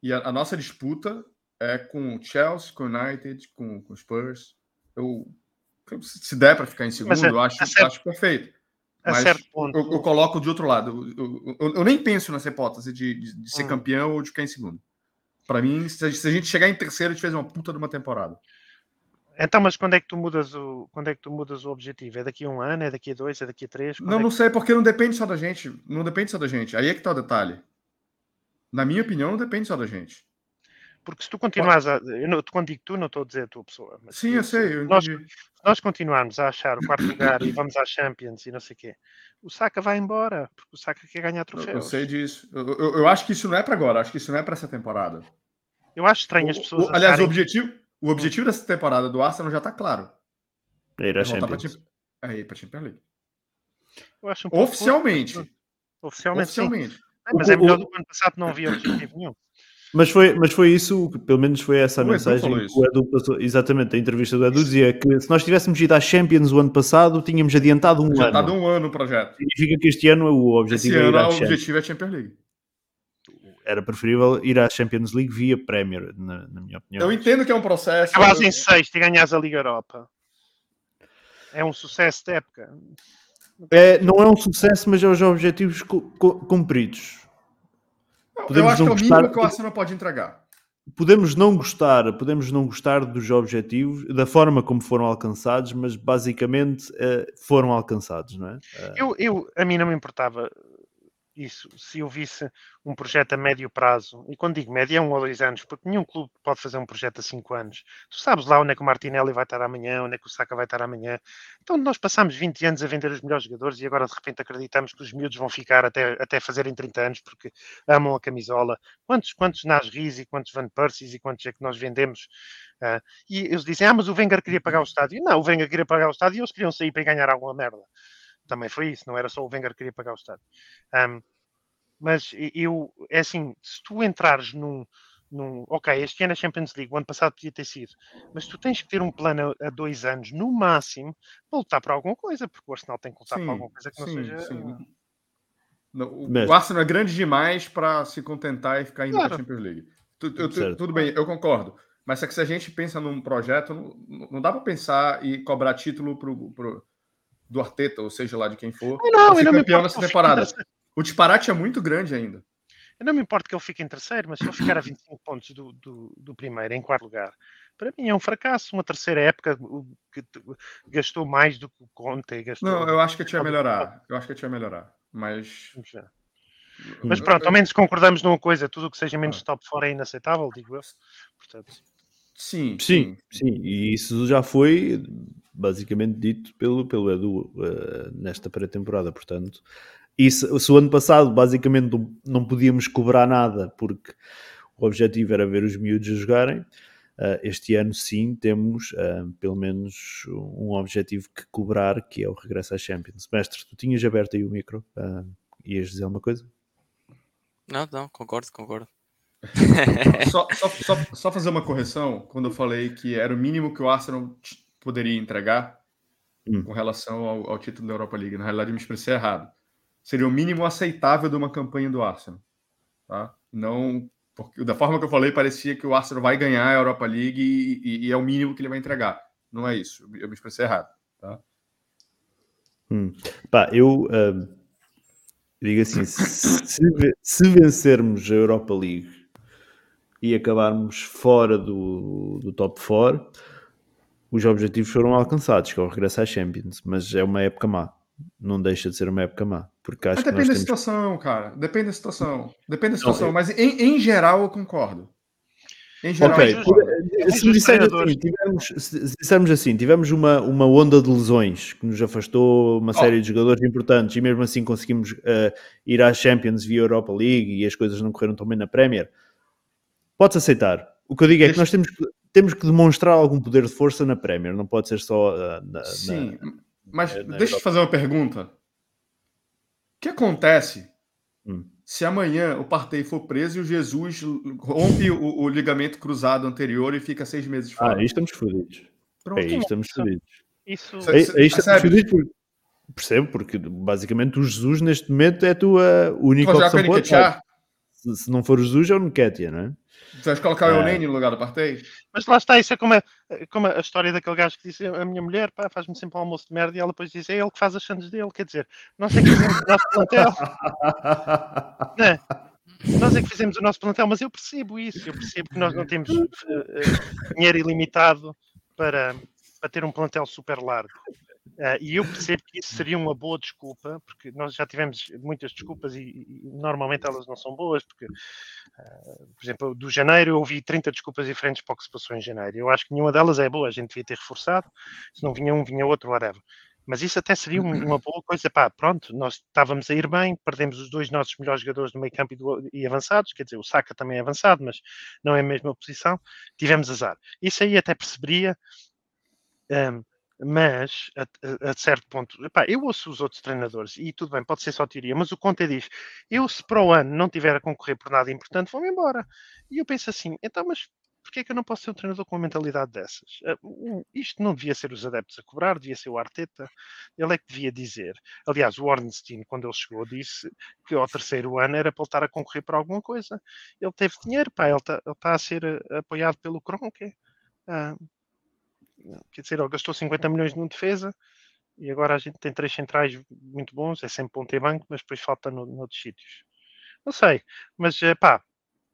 e a, a, nossa disputa é com o Chelsea, com o United, com, com o Spurs. Eu, se der para ficar em segundo, eu acho, acho perfeito. Mas eu, eu, coloco de outro lado. Eu, eu, nem penso nessa hipótese de, de, de ser hum. campeão ou de ficar em segundo. Para mim, se a gente chegar em terceiro, a gente fez uma puta de uma temporada. Então, mas quando é que tu mudas o quando é que tu mudas o objetivo? É daqui a um ano? É daqui a dois? É daqui a três? Quando não, é não sei, porque não depende só da gente. Não depende só da gente. Aí é que tá o detalhe. Na minha opinião, não depende só da gente. Porque se tu continuares a. Eu não, quando digo tu, não estou a dizer a tua pessoa. Sim, eu sei. Eu nós, se nós continuarmos a achar o quarto lugar e vamos à Champions e não sei o quê, o Saka vai embora, porque o Saka quer ganhar troféus. Eu, eu sei disso. Eu, eu, eu, acho que isso não é para agora, acho que isso não é para essa temporada. Eu acho estranho as pessoas. O, aliás, acharem... o, objetivo, o objetivo dessa temporada do Arsenal já está claro. É ir à Champions. Para é ir para Champions League. Um Oficialmente. Oficialmente. Oficialmente. Sim. mas é melhor do que o ano passado não havia objetivo nenhum. Mas foi, mas foi isso, pelo menos foi essa a o mensagem que o Edu passou. Exatamente, a entrevista do Edu dizia que se nós tivéssemos ido à Champions o ano passado, tínhamos adiantado um adiantado ano. Adiantado um ano o projeto. Significa que este ano o objetivo Esse é ir à o objetivo é a Champions League. Era preferível ir à Champions League via Premier, na, na minha opinião. Eu entendo que é um processo. Acabas em sexto e ganhas a Liga Europa. É um sucesso de época. É, não é um sucesso, mas é os objetivos cumpridos podemos eu acho que é o mínimo que o Arsenal pode entregar. Podemos não gostar, podemos não gostar dos objetivos, da forma como foram alcançados, mas basicamente uh, foram alcançados, não é? Uh... Eu, eu, a mim não me importava isso, se eu visse um projeto a médio prazo, e quando digo médio é um ou dois anos, porque nenhum clube pode fazer um projeto a cinco anos. Tu sabes lá onde é que o Martinelli vai estar amanhã, onde é que o Saka vai estar amanhã. Então nós passamos 20 anos a vender os melhores jogadores e agora de repente acreditamos que os miúdos vão ficar até, até fazerem 30 anos porque amam a camisola. Quantos, quantos Nasriz e quantos Van Persie e quantos é que nós vendemos? Uh, e eles dizem, ah, mas o Wenger queria pagar o estádio. Não, o Wenger queria pagar o estádio e eles queriam sair para ganhar alguma merda também foi isso, não era só o Wenger que queria pagar o estádio. Um, mas eu, é assim, se tu entrares num, num, ok, este ano é Champions League, o ano passado podia ter sido, mas tu tens que ter um plano a, dois anos, no máximo, para lutar por alguma coisa, porque o Arsenal tem que lutar sim, por alguma coisa que não sim, seja. Sim. o, o Arsenal é grande demais para se contentar e ficar indo claro. para a Champions League. Tu, eu, tu, tudo bem, eu concordo. Mas é que se a gente pensa num projeto, não, não dá para pensar e cobrar título pro, pro, do Arteta, ou seja lá de quem for, não, não, campeão nessa temporada. O disparate é muito grande ainda. Eu não me importo que ele fique em terceiro, mas se ele ficar a 25 pontos do, do, do, primeiro, em quarto lugar, para mim é um fracasso. Uma terceira época que gastou mais do que o Conte. Gastou... Não, eu acho que ia melhorar. Eu acho que ia melhorar. Mas. Mas pronto, ao menos concordamos numa coisa: tudo o que seja menos ah. top fora é inaceitável, digo eu. Portanto. Sim, sim, sim. E isso já foi basicamente dito pelo, pelo Edu uh, nesta pré-temporada. Portanto, e se, se, o ano passado basicamente não podíamos cobrar nada porque o objetivo era ver os miúdos a jogarem, uh, este ano sim temos uh, pelo menos um objetivo que cobrar, que é o regresso à Champions. Mestre, tu tinhas aberto aí o micro, uh, ias dizer alguma coisa? Não, não, concordo, concordo. Só, só, só, só, fazer uma correção quando eu falei que era o mínimo que o Arsenal poderia entregar hum. com relação ao, ao título da Europa League. Na realidade, eu me expressei errado seria o mínimo aceitável de uma campanha do Arsenal. Tá? Não, porque da forma que eu falei, parecia que o Arsenal vai ganhar a Europa League e, e, e é o mínimo que ele vai entregar. Não é isso. Eu me expressei errado. Tá? Hum. Pá, eu uh, digo assim: se, se, vencermos a Europa League e acabarmos fora do, do top 4, os objetivos foram alcançados, que é o regresso à Champions, mas é uma época má não deixa de ser uma época má. Porque acho mas depende da temos... situação, cara. Depende da situação. Depende da situação. Não, eu... Mas em, em geral eu concordo. Em geral, okay. é se, dissermos assim, tivemos, se dissermos assim, tivemos uma, uma onda de lesões que nos afastou uma série oh. de jogadores importantes e mesmo assim conseguimos uh, ir às Champions via Europa League e as coisas não correram tão bem na Premier, podes aceitar. O que eu digo é que nós temos que, temos que demonstrar algum poder de força na Premier, não pode ser só uh, na, Sim, na, mas na deixa eu fazer uma pergunta. O que acontece hum se amanhã o Partey for preso e o Jesus rompe o, o, ligamento cruzado anterior e fica seis meses fora. Ah, aí estamos fodidos. Aí estamos fodidos. Isso... Aí, aí estamos fodidos porque... Percebo, porque basicamente o Jesus neste momento é a tua única opção. Se, se não for o Jesus, é o Nketiah, não é? Vais colocar o Nene no lugar do Partey? Mas lá está, isso é como a, como a história daquele gajo que disse a minha mulher faz-me sempre um almoço de merda e ela depois diz é ele que faz as chances dele. Quer dizer, nós é que fizemos o nosso plantel. é? Nós é que fizemos o nosso plantel, mas eu percebo isso, eu percebo que nós não temos uh, uh, dinheiro ilimitado para, para ter um plantel super largo. Uh, e eu percebo que isso seria uma boa desculpa, porque nós já tivemos muitas desculpas e, e normalmente elas não são boas, porque, uh, por exemplo, do janeiro eu ouvi 30 desculpas diferentes para o que se passou em janeiro. Eu acho que nenhuma delas é boa, a gente devia ter reforçado, se não vinha um, vinha outro, whatever. Mas isso até seria uma boa coisa. Pá, pronto, nós estávamos a ir bem, perdemos os dois nossos melhores jogadores do meio campo e, e, avançados, quer dizer, o Saka também é avançado, mas não é a mesma posição. Tivemos azar. Isso aí até perceberia. Um, mas a, a, certo ponto, epá, eu ouço os outros treinadores e tudo bem, pode ser só teoria, mas o Conte diz: eu se para o ano não tiver a concorrer por nada importante, vou-me embora. E eu penso assim: então, mas porquê é que eu não posso ser um treinador com uma mentalidade dessas? Uh, isto não devia ser os adeptos a cobrar, devia ser o Arteta, ele é que devia dizer. Aliás, o Ornstein, quando ele chegou, disse que ao terceiro ano era para ele estar a concorrer por alguma coisa. Ele teve dinheiro, pá, ele está tá a ser uh, apoiado pelo Kroenke. Uh, quer dizer, ele gastou 50 milhões numa defesa e agora a gente tem três centrais muito bons, é sempre bom ter banco, mas depois falta no, noutros sítios. Não sei, mas eh, pá,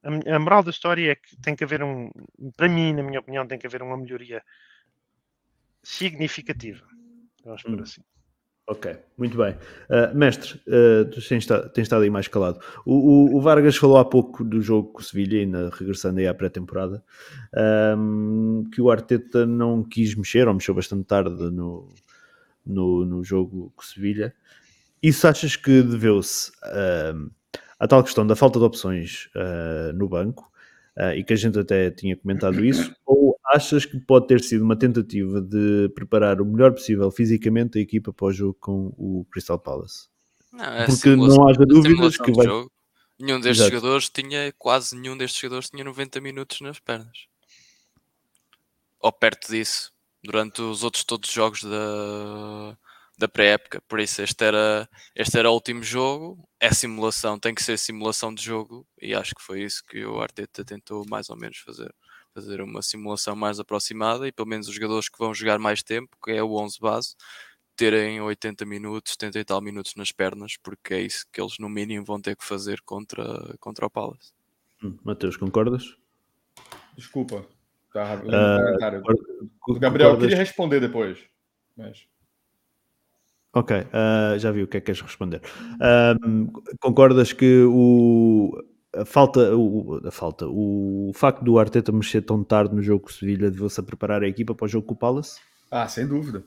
a, a, moral da história é que tem que haver um, para mim, na minha opinião, tem que haver uma melhoria significativa. Vamos por hum. assim. Ok, muito bem. Uh, mestre, uh, tu tens estado, tens estado aí mais calado. O, o, o, Vargas falou há pouco do jogo com o Sevilha, ainda regressando aí à pré-temporada, um, que o Arteta não quis mexer, ou mexeu bastante tarde no, no, no jogo com o Sevilha. Isso achas que deveu-se uh, à tal questão da falta de opções uh, no banco, e que a gente até tinha comentado isso, ou achas que pode ter sido uma tentativa de preparar o melhor possível fisicamente a equipa para o jogo com o Crystal Palace? Não, é Porque não haja dúvidas que vai. Jogo. Nenhum destes Exato. jogadores tinha, quase nenhum destes jogadores tinha 90 minutos nas pernas. Ou perto disso, durante os outros todos os jogos da, da pré-época. Por isso, este era, este era o último jogo. É simulação, tem que ser simulação de jogo. E acho que foi isso que o Arteta tentou mais ou menos fazer fazer uma simulação mais aproximada e pelo menos os jogadores que vão jogar mais tempo, que é o 11 base, terem 80 minutos, 70 e tal minutos nas pernas, porque é isso que eles no mínimo vão ter que fazer contra, contra o Palace. Hum, Mateus, concordas? Desculpa. Tá, uh, o Gabriel concordas... queria responder depois. Mas... Ok, uh, já vi o que é que queres responder. Uh, concordas que o, a falta, o, a falta, o facto do Arteta mexer tão tarde no jogo com o Sevilha deveu-se preparar a equipa para o jogo com o Palace? Ah, sem dúvida,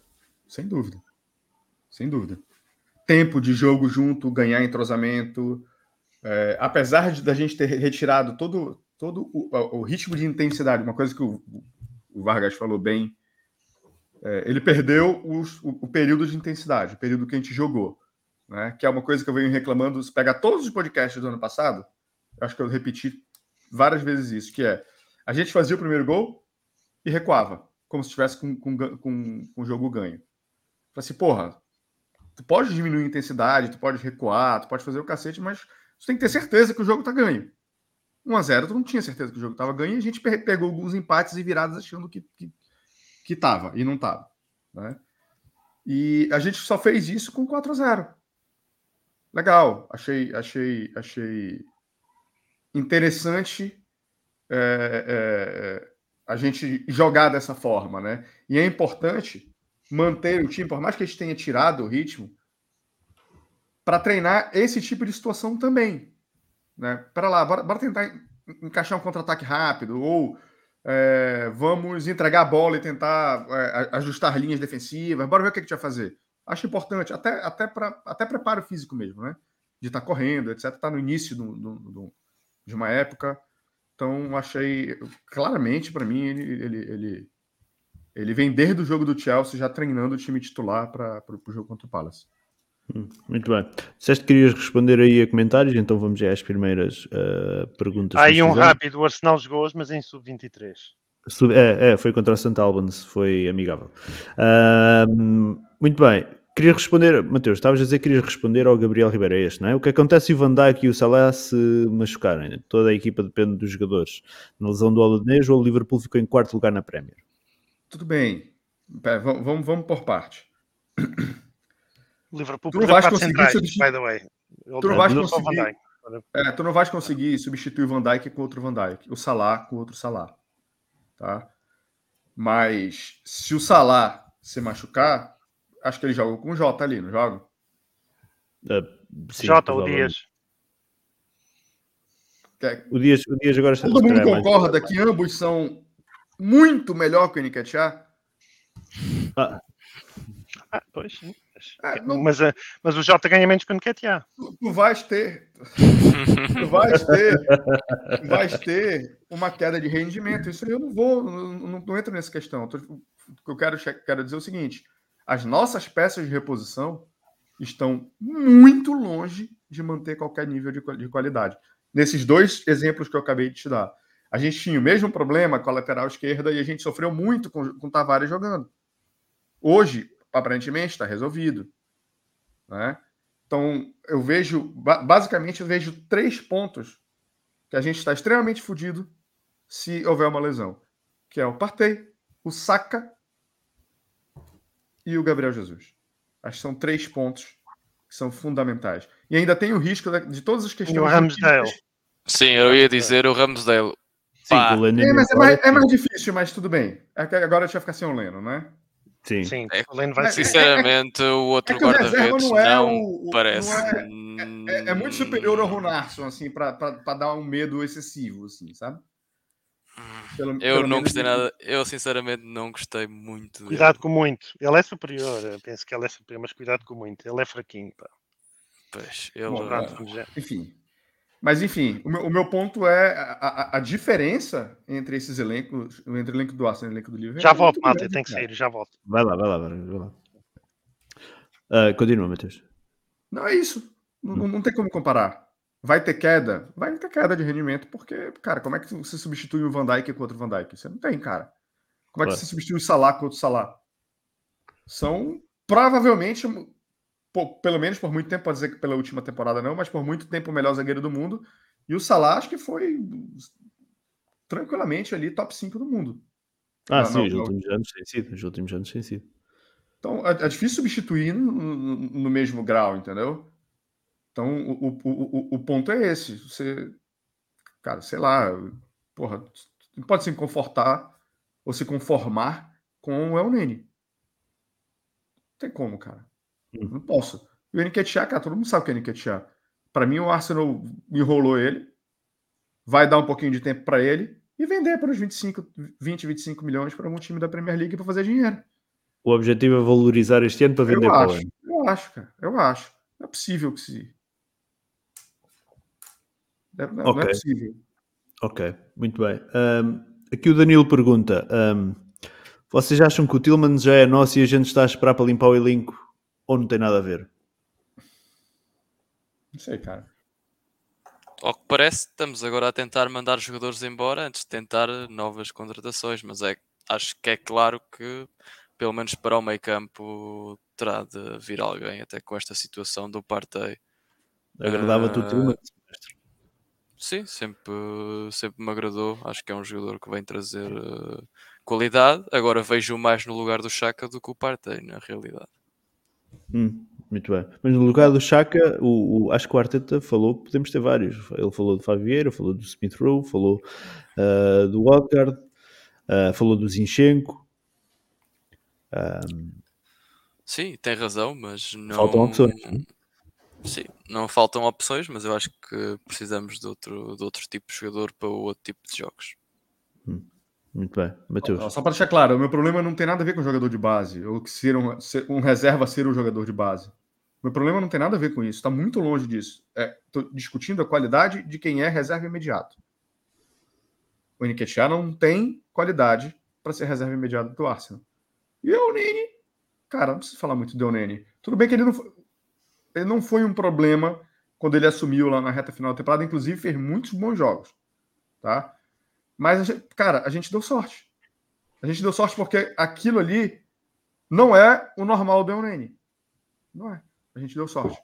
sem dúvida, sem dúvida. Tempo de jogo junto, ganhar entrosamento, é, apesar de da gente ter retirado todo, todo o, o, ritmo de intensidade, uma coisa que o, o Vargas falou bem, é, ele perdeu os, o, o, período de intensidade, o período que a gente jogou, né? Que é uma coisa que eu venho reclamando. Se pega todos os podcasts do ano passado, acho que eu repeti várias vezes isso, que é a gente fazia o primeiro gol e recuava, como se estivesse com, com, com, com o jogo ganho. Falei assim, porra, tu pode diminuir a intensidade, tu pode recuar, tu pode fazer o cacete, mas tu tem que ter certeza que o jogo tá ganho. 1x0, tu não tinha certeza que o jogo tava ganho, e a gente pegou alguns empates e viradas achando que, que, que tava, e não tava. Né? E a gente só fez isso com 4 a 0 Legal, achei, achei, achei interessante é, é, a gente jogar dessa forma, né? E é importante manter o time, por mais que a gente tenha tirado o ritmo, para treinar esse tipo de situação também, né? Para lá, bora, bora tentar encaixar um contra-ataque rápido ou é, vamos entregar a bola e tentar é, ajustar linhas defensivas, bora ver o que a gente vai fazer. Acho importante, até, até, pra, até preparo físico mesmo, né? De estar tá correndo, etc. Está no início do, do, do, de uma época. Então, achei claramente para mim ele, ele, ele, ele vem desde o jogo do Chelsea já treinando o time titular para o jogo contra o Palace. Hum, muito bem. Disseste que querias responder aí a comentários, então vamos já às primeiras uh, perguntas. Aí um rápido, o Arsenal jogou mas em sub-23. É, é, foi contra o St. Albans, foi amigável. Uh, muito bem. Queria responder, Mateus, estavas a dizer que querias responder ao Gabriel Ribeiro, é este, não é? O que acontece se o Van Dijk e o Salah se machucarem? Toda a equipa depende dos jogadores. Na lesão do Holandês, o Liverpool ficou em quarto lugar na Premier. Tudo bem. Pera, vamos, vamos, vamos por parte. O Liverpool tu não vais conseguir centrais, substituir... by the way. Tu não, vais conseguir... É, tu não vais conseguir substituir o Van Dijk com outro Van Dijk, o Salah com outro Salah. Tá? Mas se o Salah se machucar, acho que ele joga com o Jota ali, não joga? Uh, sim, Jota, o Dias. É. O Dias, o Dias agora Todo mundo concorda mais... que ambos são muito melhor que o Nketiah? Ah. ah, pois sim. Ah, não... mas, eh, mas o Jota ganha menos que o Nketiah. Tu, tu vais ter. tu vais ter. Tu vais ter uma queda de rendimento. Isso eu não vou. Não, não, não entro nessa questão. O que eu quero, quero dizer é o seguinte: as nossas peças de reposição estão muito longe de manter qualquer nível de, de qualidade. Nesses dois exemplos que eu acabei de te dar. A gente tinha o mesmo problema com a lateral esquerda e a gente sofreu muito com, com o Tavares jogando. Hoje, aparentemente está resolvido. Né? Então, eu vejo, basicamente, eu vejo três pontos que a gente está extremamente fodido se houver uma lesão, que é o Partey, o Saka e o Gabriel Jesus. Acho que são três pontos que são fundamentais. E ainda tem o risco de, todas as questões... O Ramsdale. Sim, eu ia dizer o Ramsdale. Sim, o é, mas é mais, é mais difícil, mas tudo bem. É agora a gente vai ficar sem o Leno, né? Sim. Sim, é, vai Sinceramente, o outro é guarda-redes não, é não o, parece. Não é, é, é, muito superior ao Ronarson, assim, para dar um medo excessivo, assim, sabe? Pelo, eu pelo não gostei nada, eu sinceramente não gostei muito. Cuidado dele. com muito, ele é superior, eu penso que ele é superior, mas cuidado com muito, ele é fraquinho. Pá. Pois, ele... Bom, enfim, mas enfim, o meu, o meu ponto é a, a, a, diferença entre esses elencos, entre o elenco do Arsenal e o elenco do Liverpool. Já é volto, Mate, tem que sair, já volto. Vai lá, vai lá, vai lá. Uh, continua, Matheus. Não é isso. Não, não tem como comparar. Vai ter queda? Vai ter queda de rendimento, porque, cara, como é que você substitui o Van Dijk com outro Van Dijk? Você não tem, cara. Como é que você substitui o Salah com outro Salah? São provavelmente por, pelo menos por muito tempo, pode dizer que pela última temporada não, mas por muito tempo o melhor zagueiro do mundo. E o Salah acho que foi tranquilamente ali top 5 do mundo. Ah, sim, os últimos anos tem sido. Os últimos anos tem sido. Então é, é difícil substituir no, no, no, mesmo grau, entendeu? Então o, o, o, o ponto é esse. Você, cara, sei lá, porra, pode se confortar ou se conformar com o El Nene. Não tem como, cara. Uhum. Não posso. E o Nketiah, cara, todo mundo sabe o que é Nketiah. Para mim, o Arsenal enrolou ele, vai dar um pouquinho de tempo para ele e vender para os 25, 20, 25 milhões para algum time da Premier League para fazer dinheiro. O objetivo é valorizar este ano para vender eu acho, Eu acho, cara. Eu acho. Não é possível que se. Não, okay. não é possível. Ok, muito bem. Um, aqui o Danilo pergunta: um, vocês acham que o Tillman já é nosso e a gente está a esperar para limpar o elenco ou não tem nada a ver? Não sei, cara. Ao que parece, estamos agora a tentar mandar jogadores embora antes de tentar novas contratações, mas é, acho que é claro que, pelo menos para o meio campo, terá de vir alguém, até com esta situação do Partey. Agradava-te uh, o Tillman? Sim, sempre, sempre me agradou. Acho que é um jogador que vem trazer uh, qualidade. Agora vejo mais no lugar do Chaka do que o Partey, na realidade. Hum, muito bem. Mas no lugar do Chaka, o, o, acho que o Arteta falou que podemos ter vários. Ele falou do Favieira, falou do Smith Rowe, falou uh, do Wildcard, uh, falou do Zinchenko. Um... Sim, tem razão, mas não. Faltam opções. Sim, não faltam opções, mas eu acho que precisamos de outro, de outro tipo de jogador para outro tipo de jogos. Hum. Muito bem, Matheus. Só para deixar claro, o meu problema não tem nada a ver com o jogador de base, ou que ser um, ser um reserva ser um jogador de base. Meu problema não tem nada a ver com isso, está muito longe disso. Estou é, discutindo a qualidade de quem é reserva imediato. O Nketiah não tem qualidade para ser reserva imediato do Arsenal. E o Nene, cara, não preciso falar muito do Nene. Tudo bem que ele não, foi, ele não foi um problema quando ele assumiu lá na reta final da temporada, inclusive fez muitos bons jogos, tá? Mas, cara, a gente deu sorte. A gente deu sorte porque aquilo ali não é o normal do Nene. Não é. A gente deu sorte.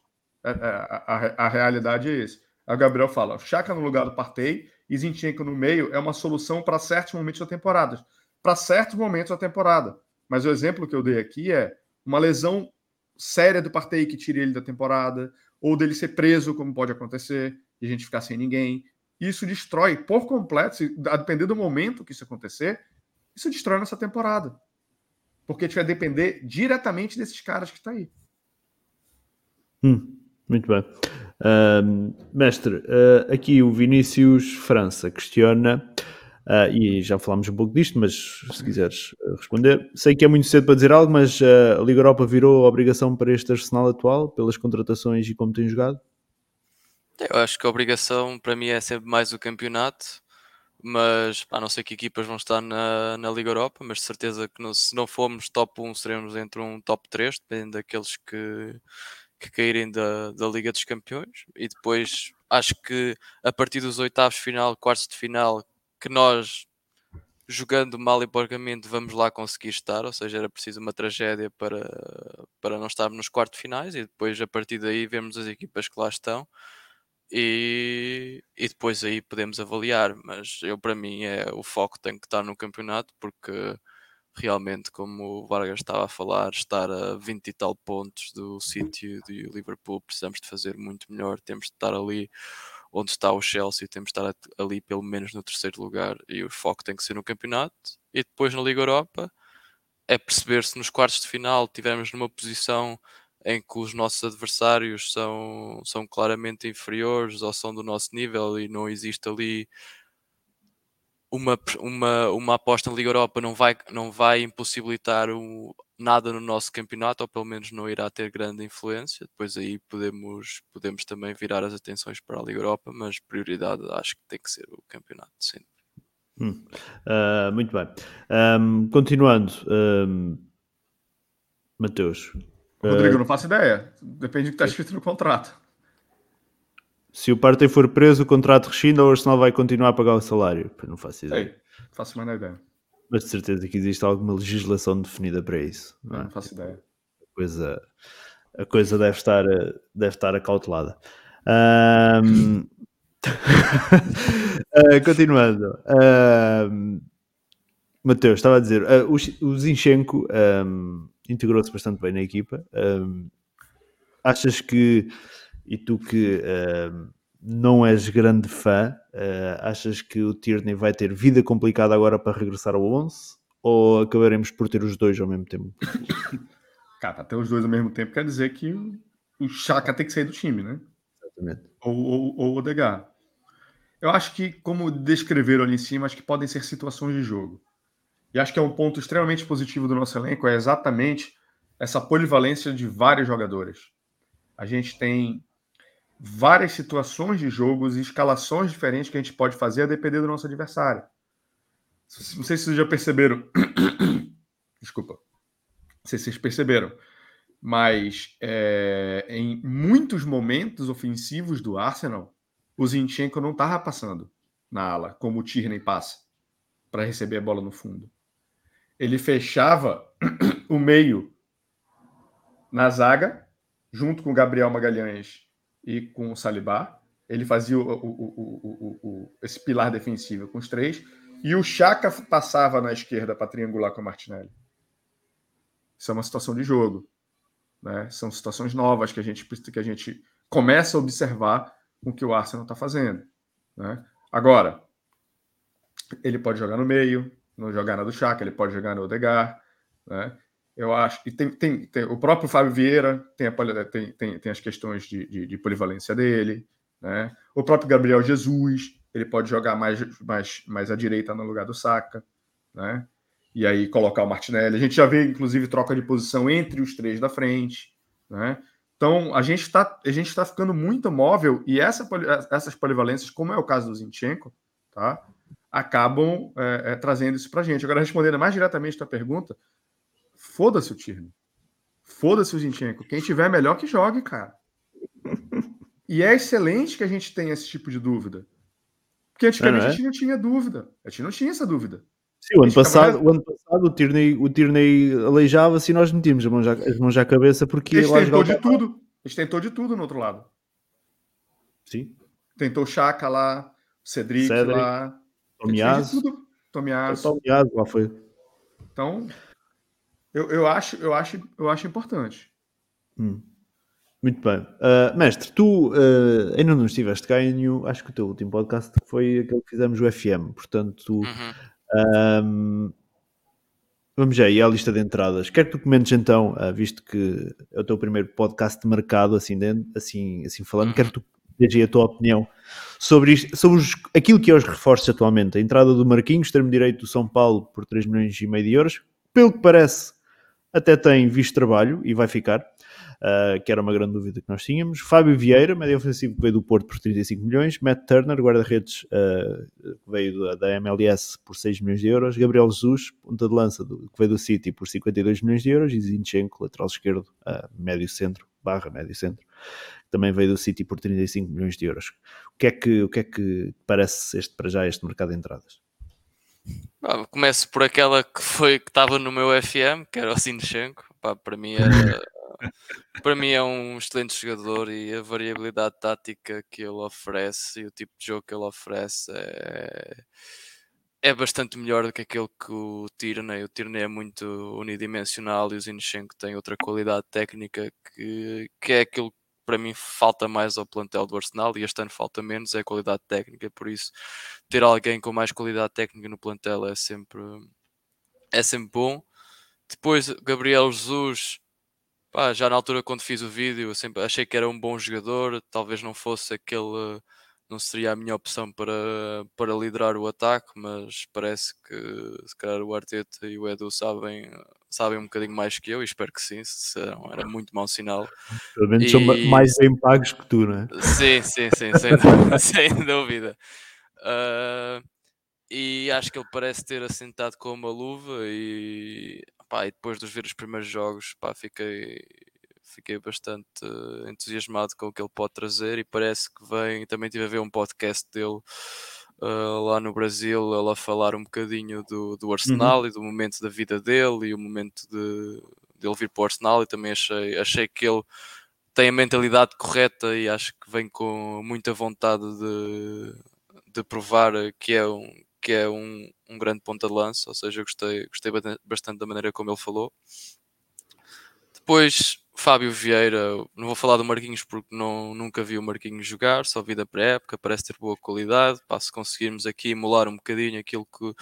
É, é, a, a, a, realidade é esse. Aí o Gabriel fala: Chaka no lugar do Partey e Zinchenko no meio é uma solução para certos momentos da temporada. Para certos momentos da temporada. Mas o exemplo que eu dei aqui é uma lesão séria do Partey que tire ele da temporada, ou dele ser preso, como pode acontecer, e a gente ficar sem ninguém. Isso destrói por completo, a depender do momento que isso acontecer, isso destrói nossa temporada. Porque a gente vai depender diretamente desses caras que estão tá aí. Hum, muito bem. Uh, mestre, uh, aqui o Vinícius França questiona, uh, e já falámos um pouco disto, mas se quiseres ah, responder, sei que é muito cedo para dizer algo, mas a Liga Europa virou obrigação para este arsenal atual, pelas contratações e como tem jogado? Eu acho que a obrigação para mim é sempre mais o campeonato, mas pá, não sei que equipas vão estar na, na Liga Europa, mas de certeza que se não formos top 1, seremos entre um top 3, dependendo daqueles que que caírem da, da Liga dos Campeões. E depois acho que a partir dos oitavos final, quartos de final, que nós jogando mal e porcamente vamos lá conseguir estar, ou seja, era preciso uma tragédia para, para não estarmos nos quartos finais e depois a partir daí vemos as equipas que lá estão e, e depois aí podemos avaliar, mas eu para mim é o foco tem que estar no campeonato porque realmente, como o Vargas estava a falar, estar a 20 e tal pontos do City e do Liverpool, precisamos de fazer muito melhor, temos de estar ali onde está o Chelsea, temos de estar ali pelo menos no terceiro lugar e o foco tem que ser no campeonato. E depois na Liga Europa é perceber se nos quartos de final tivermos numa posição em que os nossos adversários são, são claramente inferiores ou são do nosso nível e não existe ali uma, uma, uma aposta na Liga Europa não vai, não vai impossibilitar o, nada no nosso campeonato, ou pelo menos não irá ter grande influência. Depois aí podemos, podemos também virar as atenções para a Liga Europa, mas prioridade acho que tem que ser o campeonato, sempre. Hum. Uh, muito bem. Um, continuando, um, Mateus. Rodrigo, não faço ideia. Depende do que está escrito no contrato. Se o Partey for preso, o contrato rescinda ou o Arsenal vai continuar a pagar o salário? Não faço ideia. Ei, faço mais ideia. Mas de certeza que existe alguma legislação definida para isso. Não, é? não faço ideia. A coisa, a coisa deve, estar, deve estar acautelada. Um... uh, continuando. Um... Mateus, estava a dizer, uh, o, o Zinchenko um, integrou-se bastante bem na equipa. Um, achas que e tu que uh, não és grande fã, uh, achas que o Tierney vai ter vida complicada agora para regressar ao 11? Ou acabaremos por ter os dois ao mesmo tempo? Cara, ter os dois ao mesmo tempo quer dizer que o Chaka tem que sair do time, né? Exatamente. Ou, ou, ou o Odegaard. Eu acho que, como descreveram ali em cima, acho que podem ser situações de jogo. E acho que é um ponto extremamente positivo do nosso elenco, é exatamente essa polivalência de vários jogadores. A gente tem várias situações de jogos e escalações diferentes que a gente pode fazer a depender do nosso adversário. Não sei se vocês já perceberam. Desculpa. Não sei se vocês perceberam. Mas é, em muitos momentos ofensivos do Arsenal, o Zinchenko não estava passando na ala, como o Tierney passa, para receber a bola no fundo. Ele fechava o meio na zaga, junto com Gabriel Magalhães e com o Salibá. Ele fazia o, o, o, esse pilar defensivo com os três. E o Chaka passava na esquerda para triangular com o Martinelli. Isso é uma situação de jogo. Né? São situações novas que a gente, que a gente começa a observar com o que o Arsenal está fazendo. Né? Agora, ele pode jogar no meio, não jogar na do Chaka, ele pode jogar no Odegar. Né? Eu acho. E tem, tem, tem, o próprio Fábio Vieira tem, a, tem, tem, tem as questões de, de, de, polivalência dele. Né? O próprio Gabriel Jesus, ele pode jogar mais, mais, mais à direita no lugar do Saca. né? E aí colocar o Martinelli. A gente já vê, inclusive, troca de posição entre os três da frente, né? Então, a gente está tá ficando muito móvel e essa, essas polivalências, como é o caso do Zinchenko, tá? Acabam é, é, trazendo isso para gente. Agora, respondendo mais diretamente a tua pergunta, foda-se o Tierney. Foda-se o Zinchenko. Quem tiver melhor que jogue, cara. E é excelente que a gente tenha esse tipo de dúvida. Porque antigamente é, é? a gente não tinha dúvida. A gente não tinha essa dúvida. Sim, o ano, passado, o ano passado o Tierney, o Tierney aleijava-se e nós metíamos as mãos, à, as mãos à cabeça porque... A gente tentou de tudo. A gente tentou de tudo no outro lado. Sim. Tentou o Chaka lá, Cedric, Cedric lá. Tomiaso. Tomiaso. Tomiaso lá foi. Então, eu, eu, acho, eu, acho, eu acho importante. Hum. Muito bem. Uh, mestre, tu uh, ainda não estiveste cá em acho que o teu último podcast foi aquele que fizemos o FM, portanto, uhum. um, vamos já aí à lista de entradas. Quero que tu comentes então, uh, visto que é o teu primeiro podcast de mercado, assim, de, assim, assim falando, uhum. quero que tu dês a tua opinião sobre, isto, sobre aquilo que é os reforços atualmente. A entrada do Marquinhos, termo direito do São Paulo por 3 milhões e meio de euros, pelo que parece, até tem visto trabalho e vai ficar, uh, que era uma grande dúvida que nós tínhamos. Fábio Vieira, médio ofensivo que veio do Porto por 35 milhões. Matt Turner, guarda-redes uh, que veio da, da, MLS por 6 milhões de euros. Gabriel Jesus, ponta de lança do, que veio do City por 52 milhões de euros. E Zinchenko, lateral esquerdo, uh, médio centro, barra médio centro, também veio do City por 35 milhões de euros. O que é que, o que, é que parece este, para já este mercado de entradas? Ah, começo por aquela que foi que estava no meu FM, que era o Sinchenko. para mim era, para mim é um excelente jogador e a variabilidade tática que ele oferece e o tipo de jogo que ele oferece é, é bastante melhor do que aquele que o Tierney. O Tierney é muito unidimensional e o Zinchenko tem outra qualidade técnica que, que é aquilo que para mim falta mais ao plantel do Arsenal e este ano falta menos, é a qualidade técnica, por isso ter alguém com mais qualidade técnica no plantel é sempre, é sempre bom. Depois, Gabriel Jesus, pá, já na altura quando fiz o vídeo, sempre achei que era um bom jogador, talvez não fosse aquele não seria a minha opção para, para liderar o ataque, mas parece que se calhar o Arteta e o Edu sabem, sabem um bocadinho mais que eu e espero que sim, se era, era muito mau sinal. Pelo menos e... são mais bem pagos que tu, não é? Sim, sim, sim, sem, dúvida. sem dúvida. Uh, e acho que ele parece ter assentado com uma luva e, pá, e depois de ver os primeiros jogos, pá, fiquei fiquei bastante entusiasmado com o que ele pode trazer e parece que vem. Também tive a ver um podcast dele uh, lá no Brasil, ele a falar um bocadinho do, do Arsenal uhum. e do momento da vida dele e o momento de, de ele vir para o Arsenal. E também achei, achei que ele tem a mentalidade correta e acho que vem com muita vontade de, de provar que é um, que é um, um grande ponta de lança, ou seja, gostei, gostei bastante da maneira como ele falou. Depois, Fábio Vieira, não vou falar do Marquinhos porque não, nunca vi o Marquinhos jogar, só vi da pré-época, parece ter boa qualidade. Pá, se conseguirmos aqui emular um bocadinho aquilo que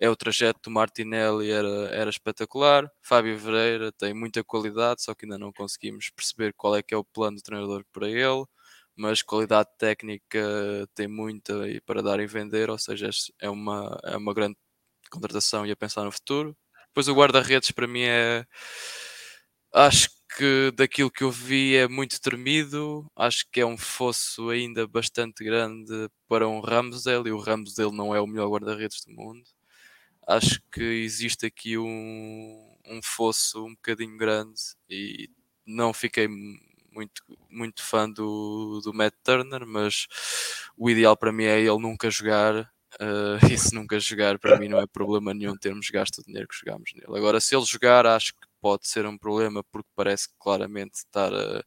é o trajeto do Martinelli, era, era espetacular. Fábio Vieira tem muita qualidade, só que ainda não conseguimos perceber qual é que é o plano do treinador para ele. Mas qualidade técnica tem muita para dar e vender, ou seja, é uma, é uma grande contratação e a pensar no futuro. Depois o guarda-redes para mim é acho que daquilo que eu vi é muito tremido. Acho que é um fosso ainda bastante grande para um Ramsdale e o Ramsdale não é o melhor guarda-redes do mundo. Acho que existe aqui um, um fosso um bocadinho grande e não fiquei muito, muito fã do, do Matt Turner, mas o ideal para mim é ele nunca jogar. Uh, e se nunca jogar, para mim não é problema nenhum termos gasto o dinheiro que jogamos nele. Agora, se ele jogar, acho que pode ser um problema porque parece claramente estar uh,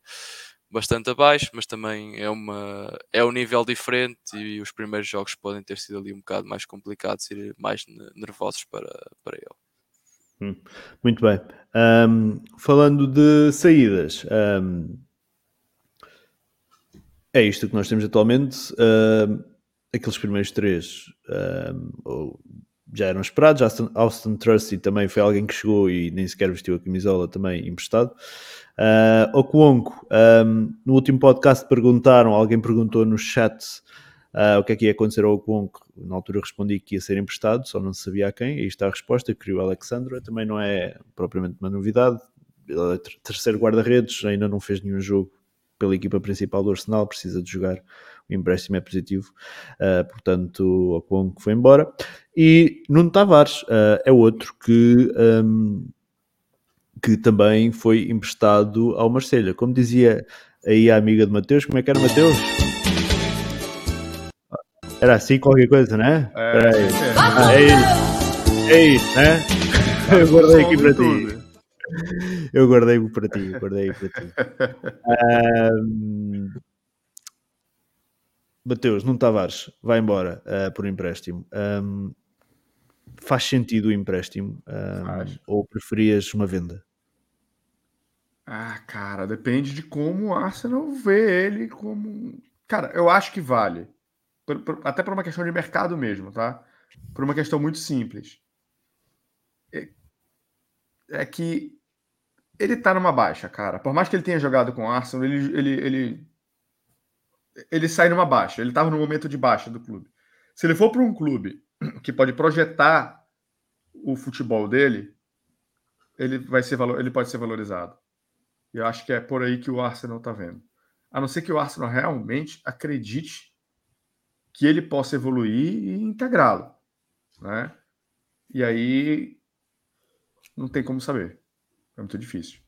bastante abaixo, mas também é, uma, é um nível diferente e os primeiros jogos podem ter sido ali um bocado mais complicados e mais nervosos para, para ele. Hum, muito bem. Um, falando de saídas, um, é isto que nós temos atualmente. Um, aqueles primeiros três, ou já eram esperados. Austin, Austin Trusty também foi alguém que chegou e nem sequer vestiu a camisola, também emprestado. Uh, Okuonko, um, no último podcast perguntaram, alguém perguntou no chat Uh, o que é que ia acontecer ao Ocon? Na altura respondi que ia ser emprestado, só não sabia a quem. Aí está a resposta, queria o Alexandre. Também não é propriamente uma novidade. É terceiro guarda-redes, ainda não fez nenhum jogo pela equipa principal do Arsenal, precisa de jogar. O empréstimo é positivo, uh, portanto, o Ocon foi embora. E Nuno Tavares uh, é outro que, um, que também foi emprestado ao Marselha. Como dizia aí a amiga de Mateus, como é que era Mateus? Era assim qualquer coisa, né? É, é, ah, é isso. É isso, né? Eu guardei aqui para ti. Eu guardei para ti, guardei para ti. Um, Mateus, não Tavares, vai embora uh, por empréstimo. Um, faz sentido o empréstimo? Um, ou preferias uma venda? Ah, cara, depende de como o Arsenal vê ele como. Cara, eu acho que vale. Por, por, até por uma questão de mercado mesmo, tá? Por uma questão muito simples. É, é que ele tá numa baixa, cara. Por mais que ele tenha jogado com o Arsenal, ele, ele, ele, ele sai numa baixa. Ele tava no momento de baixa do clube. Se ele for para um clube que pode projetar o futebol dele, ele vai ser ele pode ser valorizado. Eu acho que é por aí que o Arsenal está vendo. A não ser que o Arsenal realmente acredite que ele possa evoluir e integrá-lo. Né? E aí não tem como saber. É muito difícil.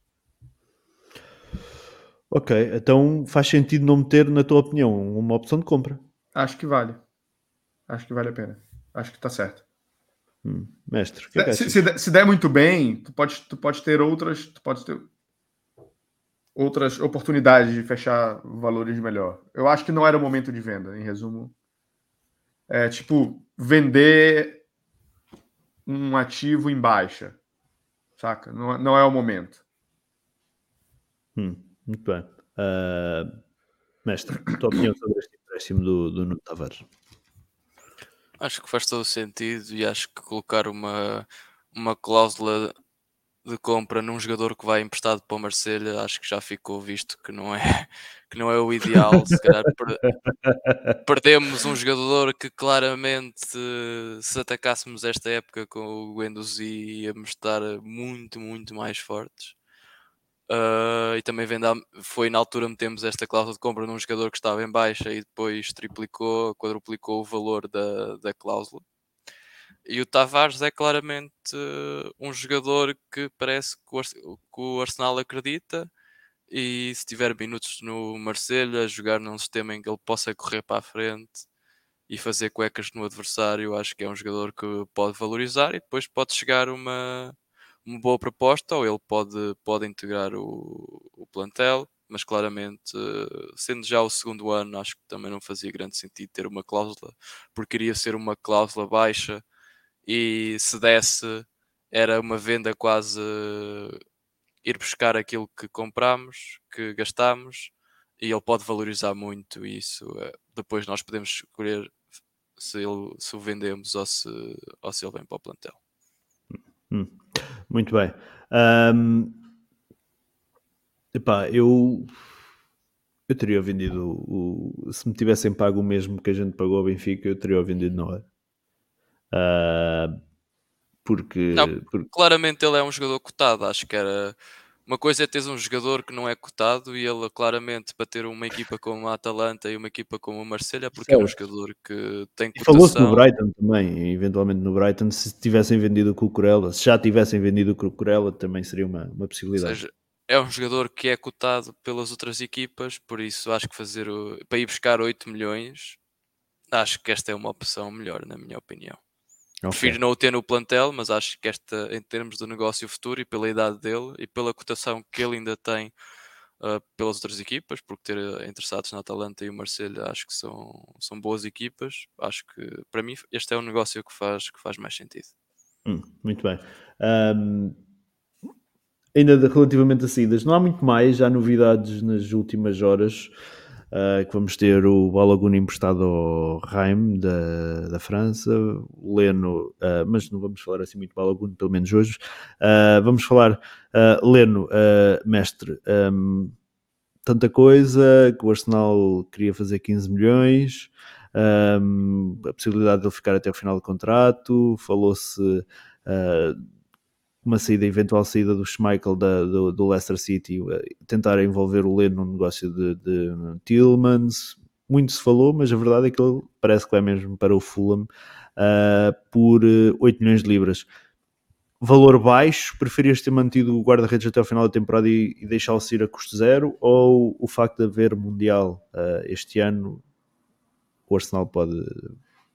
Ok, então faz sentido não meter, na tua opinião, uma opção de compra? Acho que vale. Acho que vale a pena. Acho que está certo. Hum, mestre, se, é se, se, der, se, der muito bem, tu pode, tu pode ter outras, tu pode ter outras oportunidades de fechar valores melhor. Eu acho que não era o momento de venda, em resumo. É tipo, vender um ativo em baixa, saca? Não, não é o momento. Hum, muito bem. Uh, mestre, tua opinião sobre este empréstimo do, do Nuno Tavares? Acho que faz todo o sentido e acho que colocar uma, uma cláusula de compra num jogador que vai emprestado para o Marselha, acho que já ficou visto que não é, que não é o ideal. Se calhar per, perdemos um jogador que claramente, se atacássemos esta época com o Guendouzi, íamos estar muito, muito mais fortes. Uh, e também venda, foi na altura metemos esta cláusula de compra num jogador que estava em baixa e depois triplicou, quadruplicou o valor da, da cláusula. E o Tavares é claramente uh, um jogador que parece que o, Arsenal acredita e se tiver minutos no Marselha, jogar num sistema em que ele possa correr para a frente e fazer cuecas no adversário, acho que é um jogador que pode valorizar e depois pode chegar uma, uma boa proposta ou ele pode, pode integrar o, o plantel, mas claramente, sendo já o segundo ano, acho que também não fazia grande sentido ter uma cláusula, porque iria ser uma cláusula baixa e se desse era uma venda quase ir buscar aquilo que compramos, que gastamos e ele pode valorizar muito isso. Eh, depois nós podemos escolher se, ele, se o vendemos ou se, ou se ele vem para o plantel. Hum, muito bem. Um, epá, eu, eu teria vendido o, se me tivessem pago o mesmo que a gente pagou ao Benfica, eu teria vendido na hora. Uh, porque, não, porque, claramente ele é um jogador cotado. Acho que era uma coisa é teres um jogador que não é cotado e ele claramente para ter uma equipa como a Atalanta e uma equipa como o Marselha porque certo. é um jogador que tem cotação. Falou-se no Brighton também, eventualmente no Brighton, se tivessem vendido o Cucurella, se já tivessem vendido o Cucurella, também seria uma, uma possibilidade. Ou seja, é um jogador que é cotado pelas outras equipas, por isso acho que fazer o, para ir buscar 8 milhões, acho que esta é uma opção melhor, na minha opinião. Okay. Prefiro não o ter no plantel, mas acho que esta, em termos do negócio futuro e pela idade dele e pela cotação que ele ainda tem uh, pelas outras equipas, porque ter uh, interessados na Atalanta e o Marselha acho que são, são boas equipas. Acho que para mim este é um negócio que faz, que faz mais sentido. Hum, muito bem. Um, ainda relativamente a saídas, não há muito mais, há novidades nas últimas horas. Uh, que vamos ter o Balogun emprestado ao Reims da, da França, Leno, uh, mas não vamos falar assim muito Balogun, pelo menos hoje. Uh, vamos falar Leno, mestre, um, tanta coisa que o Arsenal queria fazer 15 milhões. um, a possibilidade de ele ficar até o final do contrato, falou-se uma saída, eventual saída do Schmeichel da, do, do, Leicester City, uh, tentar envolver o Leno no negócio de, de Tillmans, muito se falou, mas a verdade é que ele parece que vai mesmo para o Fulham uh, por 8 milhões de libras. Valor baixo, preferias ter mantido o guarda-redes até o final da temporada e, e deixá-lo sair a custo zero, ou o facto de haver Mundial uh, este ano, o Arsenal pode,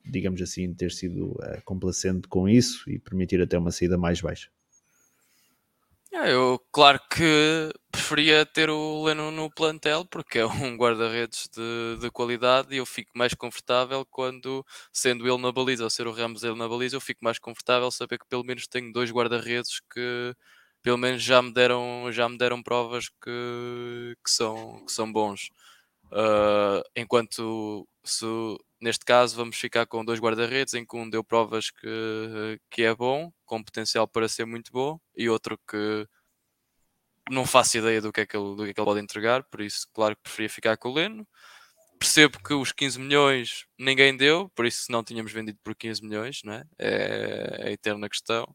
digamos assim, ter sido uh, complacente com isso e permitir até uma saída mais baixa? É, eu, claro que preferia ter o Leno no plantel porque é um guarda-redes de, de qualidade e eu fico mais confortável quando, sendo ele na baliza ou ser o Ramos ele na baliza, eu fico mais confortável saber que pelo menos tenho dois guarda-redes que pelo menos já me deram, já me deram provas que, que, são, que são bons. Uh, enquanto se, neste caso vamos ficar com dois guarda-redes em que um deu provas que, que é bom, com potencial para ser muito bom, e outro que não faço ideia do que é que ele, do que é que ele pode entregar, por isso, claro que preferia ficar com o Leno. Percebo que os 15 milhões ninguém deu, por isso não tínhamos vendido por 15 milhões, não é? É, é a eterna questão.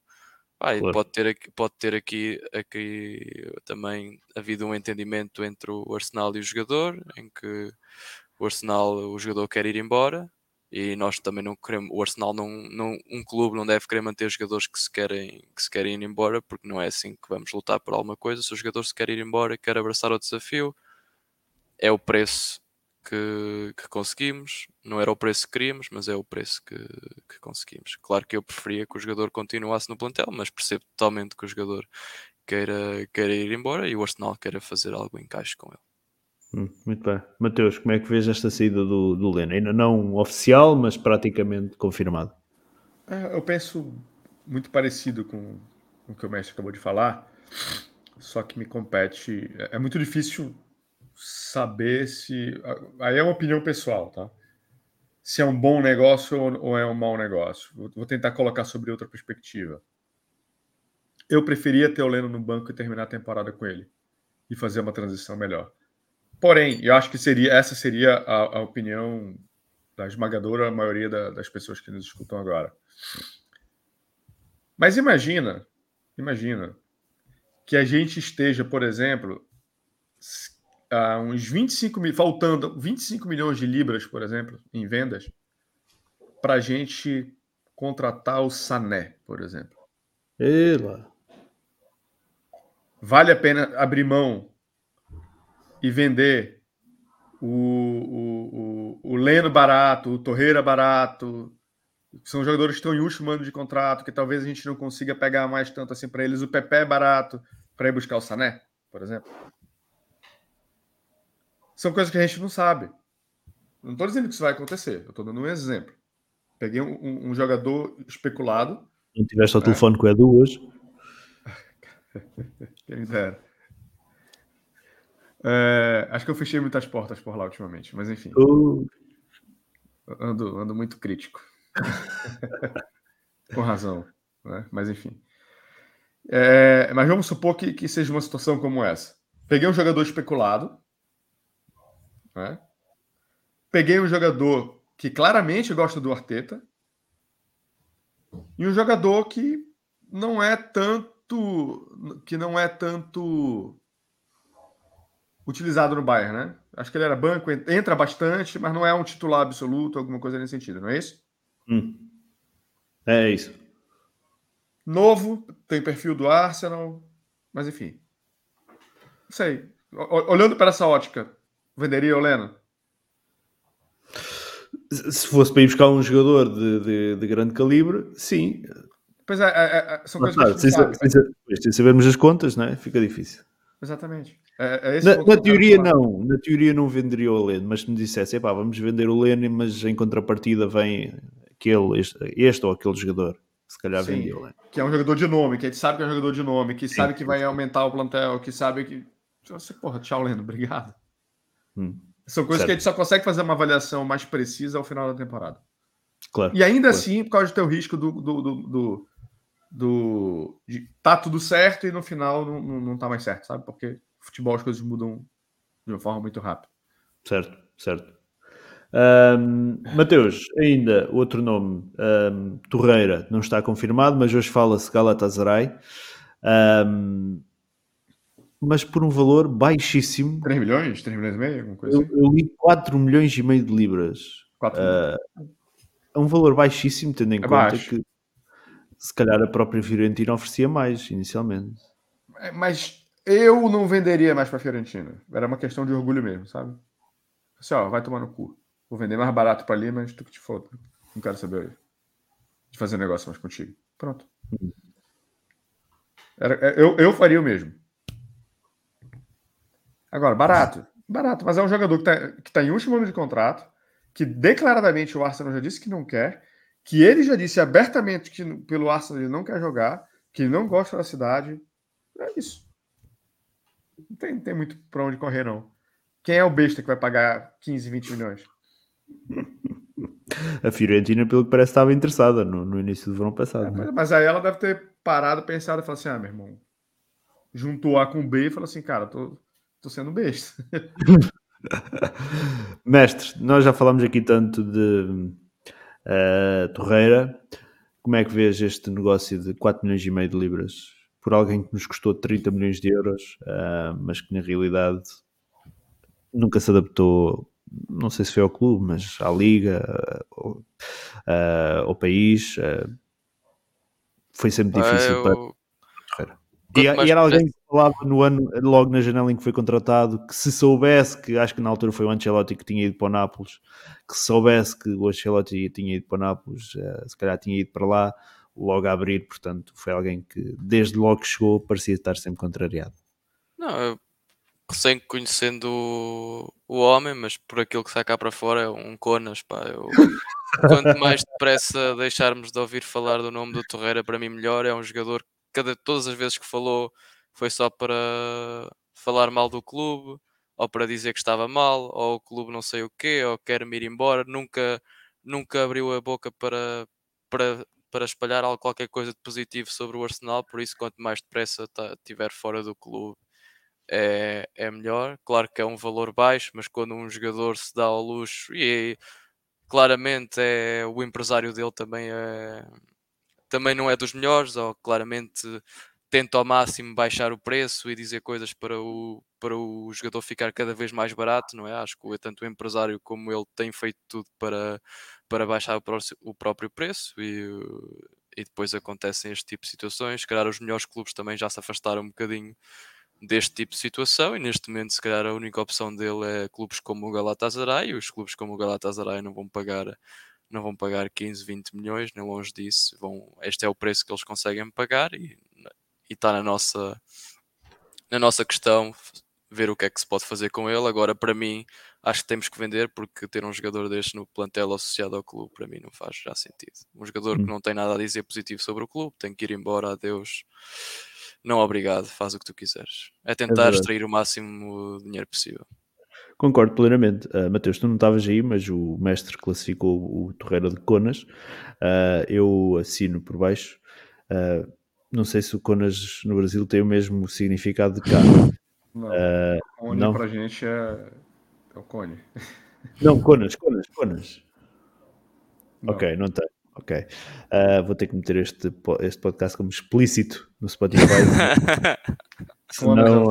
Ah, claro. pode ter, aqui, pode ter aqui, aqui também havido um entendimento entre o Arsenal e o jogador, em que o Arsenal, o jogador quer ir embora e nós também não queremos, o Arsenal não, não um clube não deve querer manter jogadores que se querem que se querem ir embora, porque não é assim que vamos lutar por alguma coisa. Se o jogador se quer ir embora, quer abraçar o desafio, é o preço que, que conseguimos. Não era o preço que queríamos, mas é o preço que, que conseguimos. Claro que eu preferia que o jogador continuasse no plantel, mas percebo totalmente que o jogador queira, queira ir embora e o Arsenal queira fazer algo em encaixe com ele. Hum, muito bem. Mateus, como é que vês esta saída do, do Leno? Ainda não oficial, mas praticamente confirmado. É, eu penso muito parecido com, o que o mestre acabou de falar, só que me compete. É, é muito difícil saber se. Aí é uma opinião pessoal, tá? Se é um bom negócio ou é um mau negócio. Vou tentar colocar sobre outra perspectiva. Eu preferia ter o Leno no banco e terminar a temporada com ele e fazer uma transição melhor. Porém, eu acho que seria essa seria a, a opinião da esmagadora maioria da, das pessoas que nos escutam agora. Mas imagina, imagina que a gente esteja, por exemplo, a uns 25 mil, faltando 25 milhões de libras, por exemplo, em vendas, para a gente contratar o Sané, por exemplo. Ela. Vale a pena abrir mão e vender o, o, o, o Leno barato, o Torreira barato, são jogadores que estão em último ano de contrato, que talvez a gente não consiga pegar mais tanto assim para eles. O Pepe é barato para ir buscar o Sané, por exemplo. São coisas que a gente não sabe. Não estou dizendo que isso vai acontecer, eu estou dando um exemplo. Peguei um, um, um jogador especulado. Não tiveste o né? telefone com o Edu hoje? Quem dera. É, acho que eu fechei muitas portas por lá ultimamente, mas enfim. Uh. Ando, ando muito crítico. Com razão, né? mas enfim. É, mas vamos supor que, que seja uma situação como essa. Peguei um jogador especulado, né? peguei um jogador que claramente gosta do Arteta, e um jogador que não é tanto que não é tanto utilizado no Bayern, né? Acho que ele era banco, entra bastante, mas não é um titular absoluto, alguma coisa nesse sentido, não é isso? Hum. É isso. Novo, tem perfil do Arsenal, mas enfim. Não sei. Olhando para essa ótica, venderia o Leno? Se fosse para ir buscar um jogador de, de, de grande calibre, sim. Pois é, é, é são coisas que a gente sem, sabe. Sem, sem sabermos as contas, não é? Fica difícil. Exatamente. É, é na, na teoria não, na teoria não venderia o Leno, mas se me dissesse, epá, vamos vender o Leno, mas em contrapartida vem aquele, este, este ou aquele jogador, se calhar Sim, vendia o Leno. Que é um jogador de nome, que a gente sabe que é um jogador de nome, que Sim. sabe que vai aumentar o plantel, que sabe que. Porra, tchau, Leno, obrigado. Hum, São coisas certo. que a gente só consegue fazer uma avaliação mais precisa ao final da temporada. Claro. E ainda claro. assim, por causa do teu risco do, do, do, do do de, tá tudo certo e no final não, não, não tá mais certo, sabe? Porque futebol as coisas mudam de uma forma muito rápida. Certo, certo. Um, Mateus, ainda outro nome, um, Torreira, não está confirmado, mas hoje fala-se Galatasaray. Um, mas por um valor baixíssimo. 3 milhões? 3 milhões e meio? Alguma coisa eu, assim? eu li 4 milhões e meio de libras. 4 uh, é um valor baixíssimo, tendo em é conta baixo. que se calhar a própria Fiorentina oferecia mais inicialmente. É, mas eu não venderia mais para a Fiorentina. Era uma questão de orgulho mesmo, sabe? Assim, ó, vai tomar no cu. Vou vender mais barato para ali, mas tu que te foda. Não quero saber de fazer negócio mais contigo. Pronto. Era, é, eu, eu faria o mesmo. Agora, barato. Barato, mas é um jogador que está tá em último ano de contrato, que declaradamente o Arsenal já disse que não quer, que ele já disse abertamente que pelo Arsenal ele não quer jogar, que ele não gosta da cidade. É isso. Não tem, não tem muito para onde correr, não. Quem é o besta que vai pagar 15, 20 milhões? A Fiorentina, pelo que parece, estava interessada no, no início do verão passado. É, né? Mas aí ela deve ter parado, pensado e falado assim: ah, meu irmão, juntou A com B e falou assim: cara, tô, tô sendo besta. Mestre, nós já falamos aqui tanto de uh, Torreira. Como é que vês este negócio de 4 milhões e meio de libras por alguém que nos custou 30 milhões de euros, uh, mas que na realidade nunca se adaptou não sei se foi ao clube, mas à liga, uh, ao país, foi sempre difícil eu... para e, e, era alguém que falava no ano, logo na janela em que foi contratado, que se soubesse, que acho que na altura foi o Ancelotti que tinha ido para o Nápoles, que se soubesse que o Ancelotti tinha ido para o Nápoles, uh, se calhar tinha ido para lá, logo a abrir, portanto foi alguém que desde logo que chegou parecia estar sempre contrariado. Não, eu sem conhecendo o, o homem, mas por aquilo que sai cá para fora é um conas, pá. Eu, quanto mais depressa deixarmos de ouvir falar do nome do Torreira, para mim melhor. É um jogador que cada, todas as vezes que falou foi só para falar mal do clube, ou para dizer que estava mal, ou o clube não sei o quê, ou quer-me ir embora. Nunca, nunca abriu a boca para, para, para espalhar algo, qualquer coisa de positivo sobre o Arsenal. Por isso, quanto mais depressa estiver fora do clube é, é melhor. Claro que é um valor baixo, mas quando um jogador se dá ao luxo e claramente é o empresário dele também é também não é dos melhores, ou claramente tenta ao máximo baixar o preço e dizer coisas para o, para o jogador ficar cada vez mais barato, não é? Acho que tanto o empresário como ele tem feito tudo para, para baixar o, o próprio preço e, e depois acontecem este tipo de situações. Se calhar os melhores clubes também já se afastaram um bocadinho deste tipo de situação e neste momento se calhar a única opção dele é clubes como o Galatasaray e os clubes como o Galatasaray não vão pagar não vão pagar 15, 20 milhões, nem longe disso vão, este é o preço que eles conseguem pagar e está na nossa na nossa questão ver o que é que se pode fazer com ele, agora para mim acho que temos que vender porque ter um jogador deste no plantel associado ao clube para mim não faz já sentido um jogador hum. que não tem nada a dizer positivo sobre o clube, tem que ir embora, adeus não obrigado, faz o que tu quiseres. É, é tentar é extrair o máximo dinheiro possível. Concordo plenamente. Uh, Mateus, tu não estavas aí, mas o mestre classificou o Torreira de Conas. Uh, eu assino por baixo. Uh, não sei se o Conas no Brasil tem o mesmo significado de cá. Não, uh, Cone não. para a gente é... é o Cone. Não, Conas, Conas, Conas. Não. Ok, não tem. Ok. Uh, vou ter que meter este, este podcast como explícito no Spotify. Senão.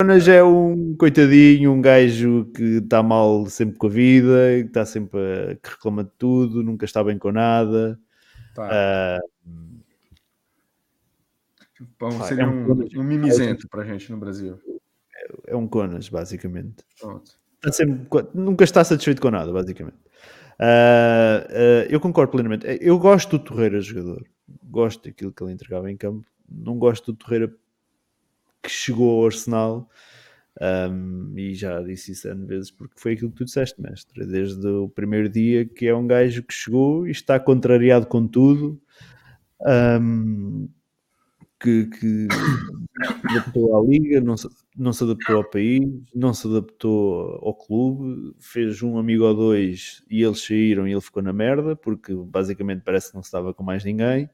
Jonas é um coitadinho, um gajo que está mal sempre com a vida, que está sempre a, que reclama de tudo, nunca está bem com nada. Tá. Uh, seria é um, um, um mimizento para a gente no Brasil. É, é um Conas, basicamente. Está sempre, nunca está satisfeito com nada, basicamente. Uh, uh, eu concordo plenamente. Eu gosto do Torreira jogador, gosto daquilo que ele entregava em campo. Não gosto do Torreira que chegou ao Arsenal. Um, e já disse isso N vezes porque foi aquilo que tu disseste, mestre. Desde o primeiro dia que é um gajo que chegou e está contrariado com tudo. Um, que, que se adaptou à liga, não se, não se adaptou ao país, não se adaptou ao clube, fez um amigo ou dois e eles saíram e ele ficou na merda, porque basicamente parece que não estava com mais ninguém.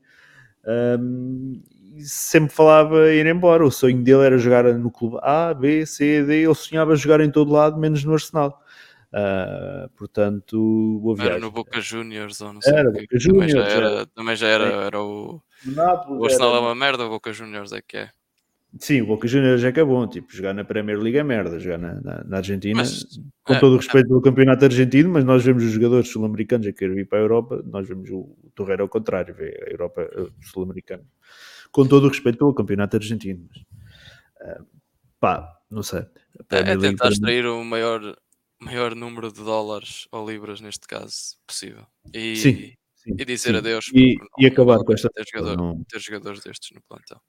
Um, sempre falava ir embora. O sonho dele era jogar no clube A, B, C, D. Ele sonhava jogar em todo lado, menos no Arsenal. Uh, portanto, boa viagem. Era no Boca Juniors ou não sei. Era, Boca Juniors. Também já era, também já era, era o. Nápoles, o Arsenal era... é uma merda, o Boca Juniors é que é. Sim, o Boca Juniors é que é bom, tipo, jogar na Premier League é merda, jogar na, na, na Argentina, mas, com é, todo o respeito é. pelo campeonato argentino, mas nós vemos os jogadores sul-americanos a querer vir para a Europa, nós vemos o, o Torreira ao contrário, vê a Europa sul-americana, com todo o respeito pelo campeonato argentino. Mas, uh, pá, não sei. É, é tentar extrair o maior, maior número de dólares ou libras, neste caso, possível. E, sim, sim e dizer sim. adeus. E, não, e acabar com esta. Ter, jogador, não... ter jogadores destes no plantel.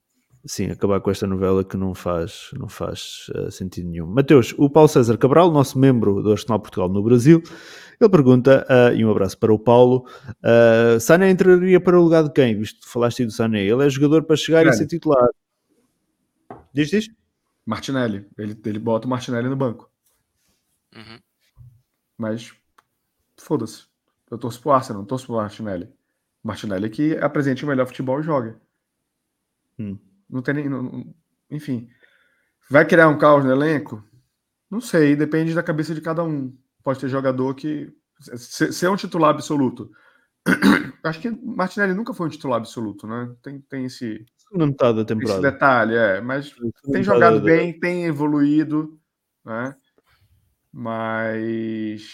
Sim, acabar com esta novela que não faz, não faz uh, sentido nenhum. Mateus, o Paulo César Cabral, nosso membro do Arsenal Portugal no Brasil, ele pergunta, uh, e um abraço para o Paulo, uh, Sané entraria para o lugar de quem? Visto que falaste do Sané, ele é jogador para chegar e ser titular. Diz, diz? Martinelli. Ele, ele bota o Martinelli no banco. Uhum. Mas, foda-se. Eu torço pro Arsenal, não torço pro Martinelli. Martinelli que apresente o melhor futebol e joga. Hum. Não tem nem. Não, enfim. Vai criar um caos no elenco? Não sei, depende da cabeça de cada um. Pode ter jogador que. Ser é um titular absoluto. Acho que Martinelli nunca foi um titular absoluto, né? Tem, tem esse. Segunda metade da temporada. Esse detalhe, é. Mas tem jogado bem, tem evoluído, né? Mas.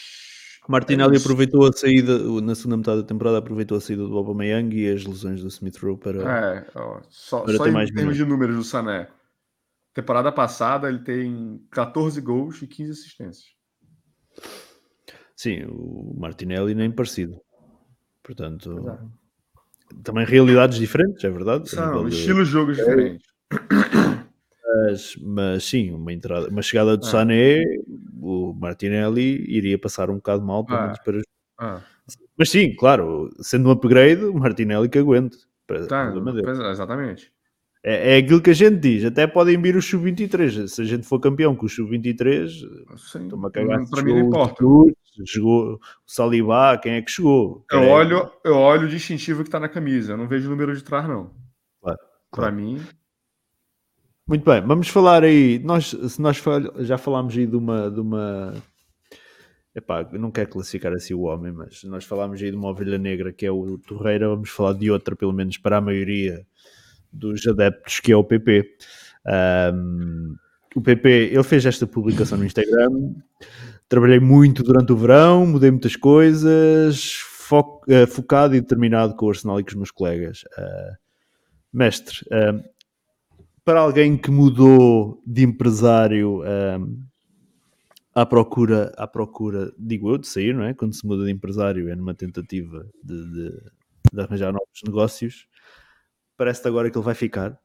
Martinelli é aproveitou a saída, na segunda metade da temporada, aproveitou a saída do Aubameyang e as lesões do Smith Rowe para. É, ó, só, para só em termos de números do Sané. Temporada passada ele tem 14 gols e 15 assistências. Sim, o Martinelli nem parecido. Portanto, é. também realidades diferentes, é verdade. São estilos de jogos diferentes. Mas, mas sim, uma, entrada, uma chegada do ah. Sané, o Martinelli iria passar um bocado mal pelo menos para. Ah. Mas sim, claro, sendo um upgrade, o Martinelli que aguente. Para, tá, é, exatamente. É, é aquilo que a gente diz, até podem vir os sub-23. Se a gente for campeão com os sub-23, toma cagar. Para mim não importa. Chegou o Salibá, quem é que chegou? Eu, é... olho, eu olho o distintivo que está na camisa, eu não vejo o número de trás, não. Claro, Para mim, muito bem, vamos falar aí. Nós, se nós já falámos aí de uma. De uma epá, não quero classificar assim o homem, mas nós falámos aí de uma ovelha negra que é o Torreira, vamos falar de outra, pelo menos para a maioria dos adeptos, que é o PP. Um, o PP, ele fez esta publicação no Instagram. Trabalhei muito durante o verão, mudei muitas coisas, fo uh, focado e determinado com o Arsenal e com os meus colegas. Uh, mestre, uh, para alguém que mudou de empresário à procura, à procura, digo eu, de sair, não é? Quando se muda de empresário é numa tentativa de, de, de arranjar novos negócios. Parece-te agora que ele vai ficar?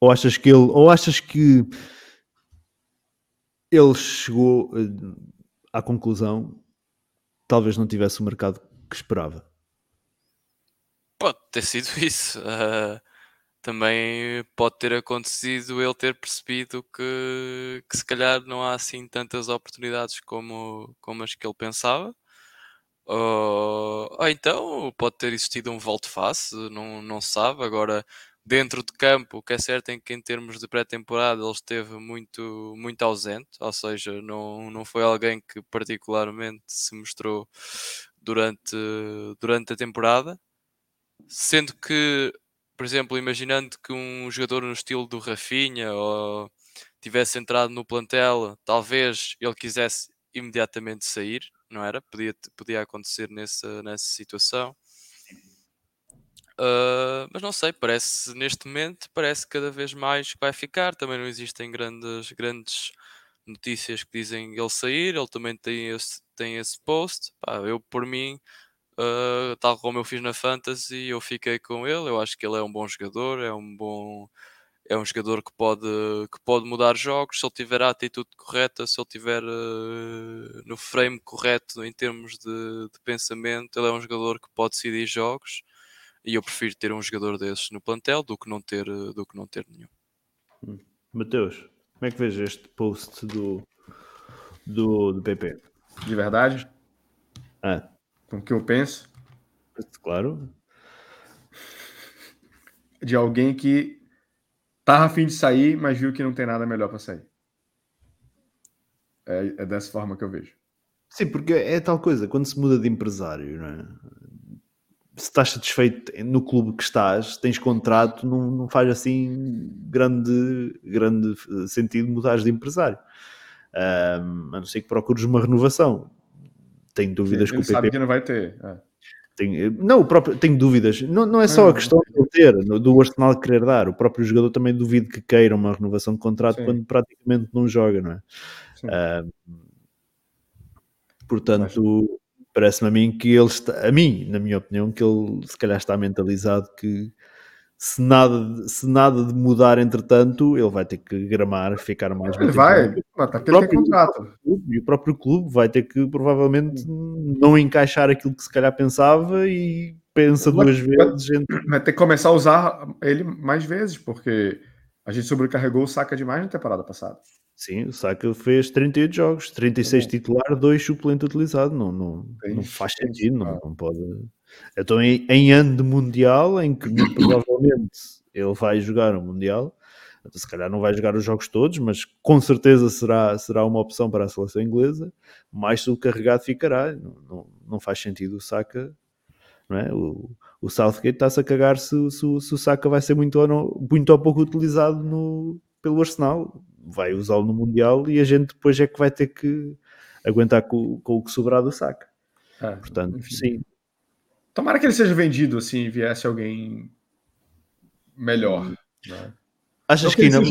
Ou achas que ele, ou achas que ele chegou uh, à conclusão talvez não tivesse o mercado que esperava? Pode ter sido isso. Uh também pode ter acontecido ele ter percebido que, que se calhar não há assim tantas oportunidades como, como as que ele pensava. Ou, ou então pode ter existido um volte-face, não, não sabe. Agora, dentro de campo, o que é certo é que em termos de pré-temporada ele esteve muito, muito ausente, ou seja, não, não foi alguém que particularmente se mostrou durante, durante a temporada. Sendo que por exemplo, imaginando que um jogador no estilo do Rafinha ou tivesse entrado no plantel, talvez ele quisesse imediatamente sair, não era? Podia, podia acontecer nessa, nessa situação. Uh, mas não sei, parece neste momento parece cada vez mais que vai ficar. Também não existem grandes, grandes notícias que dizem ele sair. Ele também tem esse, tem esse post. Pá, eu, por mim, Uh, tal como eu fiz na Fantasy, eu fiquei com ele. Eu acho que ele é um bom jogador, é um bom é um jogador que pode, que pode mudar jogos se ele tiver a atitude correta, se ele tiver uh, no frame correto em termos de, de, pensamento, ele é um jogador que pode decidir jogos e eu prefiro ter um jogador desses no plantel do que não ter, do que não ter nenhum. Hum. Mateus, como é que vês este post do, do, do PP? De verdade? Ah com o que eu penso. Claro. De alguém que tá afim de sair, mas viu que não tem nada melhor para sair. É, é, dessa forma que eu vejo. Sim, porque é tal coisa, quando se muda de empresário, não é? Se estás satisfeito no clube que estás, tens contrato, não, não faz assim grande, grande sentido mudar de empresário. Um, a não ser que procures uma renovação. Tenho dúvidas Sim, que o PP... sabe que não vai ter. É. Tenho, não, o próprio, tenho dúvidas. Não, não é só a questão de ter, do Arsenal querer dar. O próprio jogador também duvido que queira uma renovação de contrato Sim. quando praticamente não joga, não é? Uh, portanto, parece-me a mim que ele está, a mim, na minha opinião, que ele se calhar está mentalizado que se nada, se nada de mudar entretanto, ele vai ter que gramar, ficar mais Ele vai, tá, o próprio, contrato. e o próprio clube vai ter que provavelmente não encaixar aquilo que se calhar pensava e pensa vai, duas vezes. Vai ter que começar a usar ele mais vezes, porque a gente sobrecarregou o saca demais na temporada passada. Sim, o Saka fez 38 jogos, 36 tá titular, 2 suplente utilizado. Não, não, não faz sentido, não, não pode. Então, em, em ano de Mundial, em que provavelmente ele vai jogar o Mundial, então, se calhar não vai jogar os jogos todos, mas com certeza será, será uma opção para a seleção inglesa, mais subcarregado ficará. Não, não, não faz sentido o Saka. Não é? o, o Southgate está-se a cagar se, se, se, o Saka vai ser muito ou, não, muito ou pouco utilizado no, pelo Arsenal vai usá-lo no Mundial e a gente depois é que vai ter que aguentar com, com o que sobrar do saco. É, Portanto, enfim. sim. Tomara que ele seja vendido assim e viesse alguém melhor. Né? Achas que, que, não,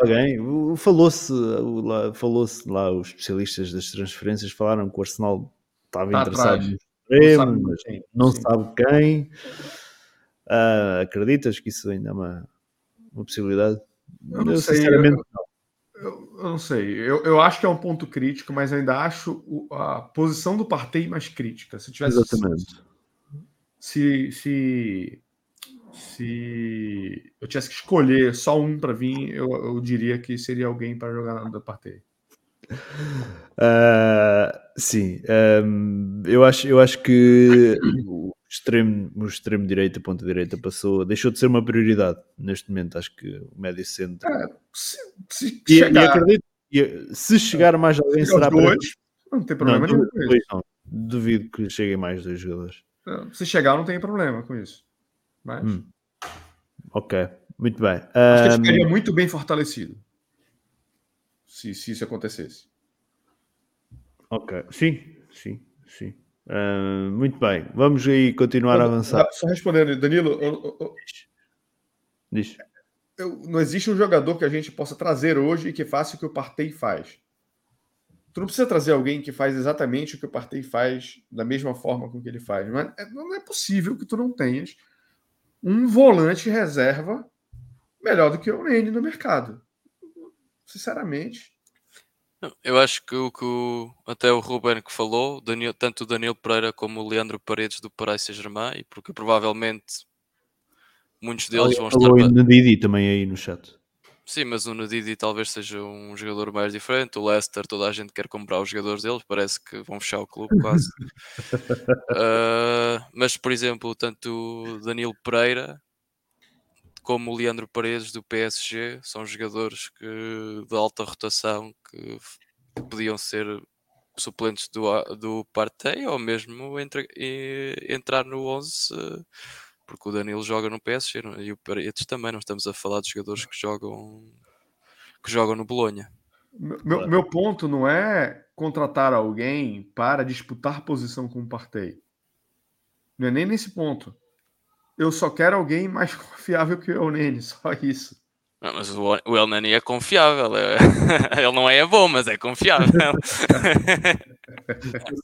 alguém? Falou-se lá, falou lá, os especialistas das transferências falaram que o Arsenal estava tá interessado atrás. no extremo, mas quem. não sabe quem. Uh, acreditas que isso ainda é uma, uma possibilidade? Eu não eu, sei. Sinceramente, eu, eu, eu, não sei. Eu, eu acho que é um ponto crítico, mas ainda acho a posição do Partey mais crítica. Se tivesse. Exatamente. Se, se, se eu tivesse que escolher só um para vir, eu, eu diria que seria alguém para jogar no Partey. Uh, sim, um, eu, acho, eu acho que extremo, o extremo direita, ponta direita, passou, deixou de ser uma prioridade neste momento. Acho que o médio centro. É, se, se, e, chegar, e acredito, e, se chegar mais alguém, será para. Não tem problema não, nenhum. Não, duvido que cheguem mais dois jogadores. Se chegar, não tem problema com isso. Mas... Hum. Ok, muito bem. Acho um... que ficaria muito bem fortalecido se, se isso acontecesse. Ok, sim, sim, sim. Uh, muito bem, vamos aí continuar a avançar. Só respondendo, Danilo. Eu, eu, Diz. Eu, não existe um jogador que a gente possa trazer hoje e que faça o que o Partey faz. Tu não precisa trazer alguém que faz exatamente o que o Partey faz da mesma forma com que ele faz. Mas é, não é possível que tu não tenhas um volante reserva melhor do que o Nene no mercado. Sinceramente, eu acho que o que o, até o Ruben que falou, Daniel, tanto o Daniel Pereira como o Leandro Paredes do Paris Saint-Germain, porque provavelmente muitos deles vão estar. O Nadidi também aí no chat. Sim, mas o Nadidi talvez seja um jogador mais diferente. O Leicester, toda a gente quer comprar os jogadores deles, parece que vão fechar o clube quase. uh, mas, por exemplo, tanto o Danilo Pereira como o Leandro Paredes do PSG, são jogadores que, de alta rotação que podiam ser suplentes do, do Partey ou mesmo entre, entrar no 11 porque o Danilo joga no PSG e o Paredes também, não estamos a falar de jogadores que jogam que jogam no Bolonha. Meu, meu ponto não é contratar alguém para disputar posição com o Partey. Não é nem nesse ponto eu só quero alguém mais confiável que o El Nene, só isso. Não, mas o, o El Nene é confiável. É... Ele não é bom, mas é confiável.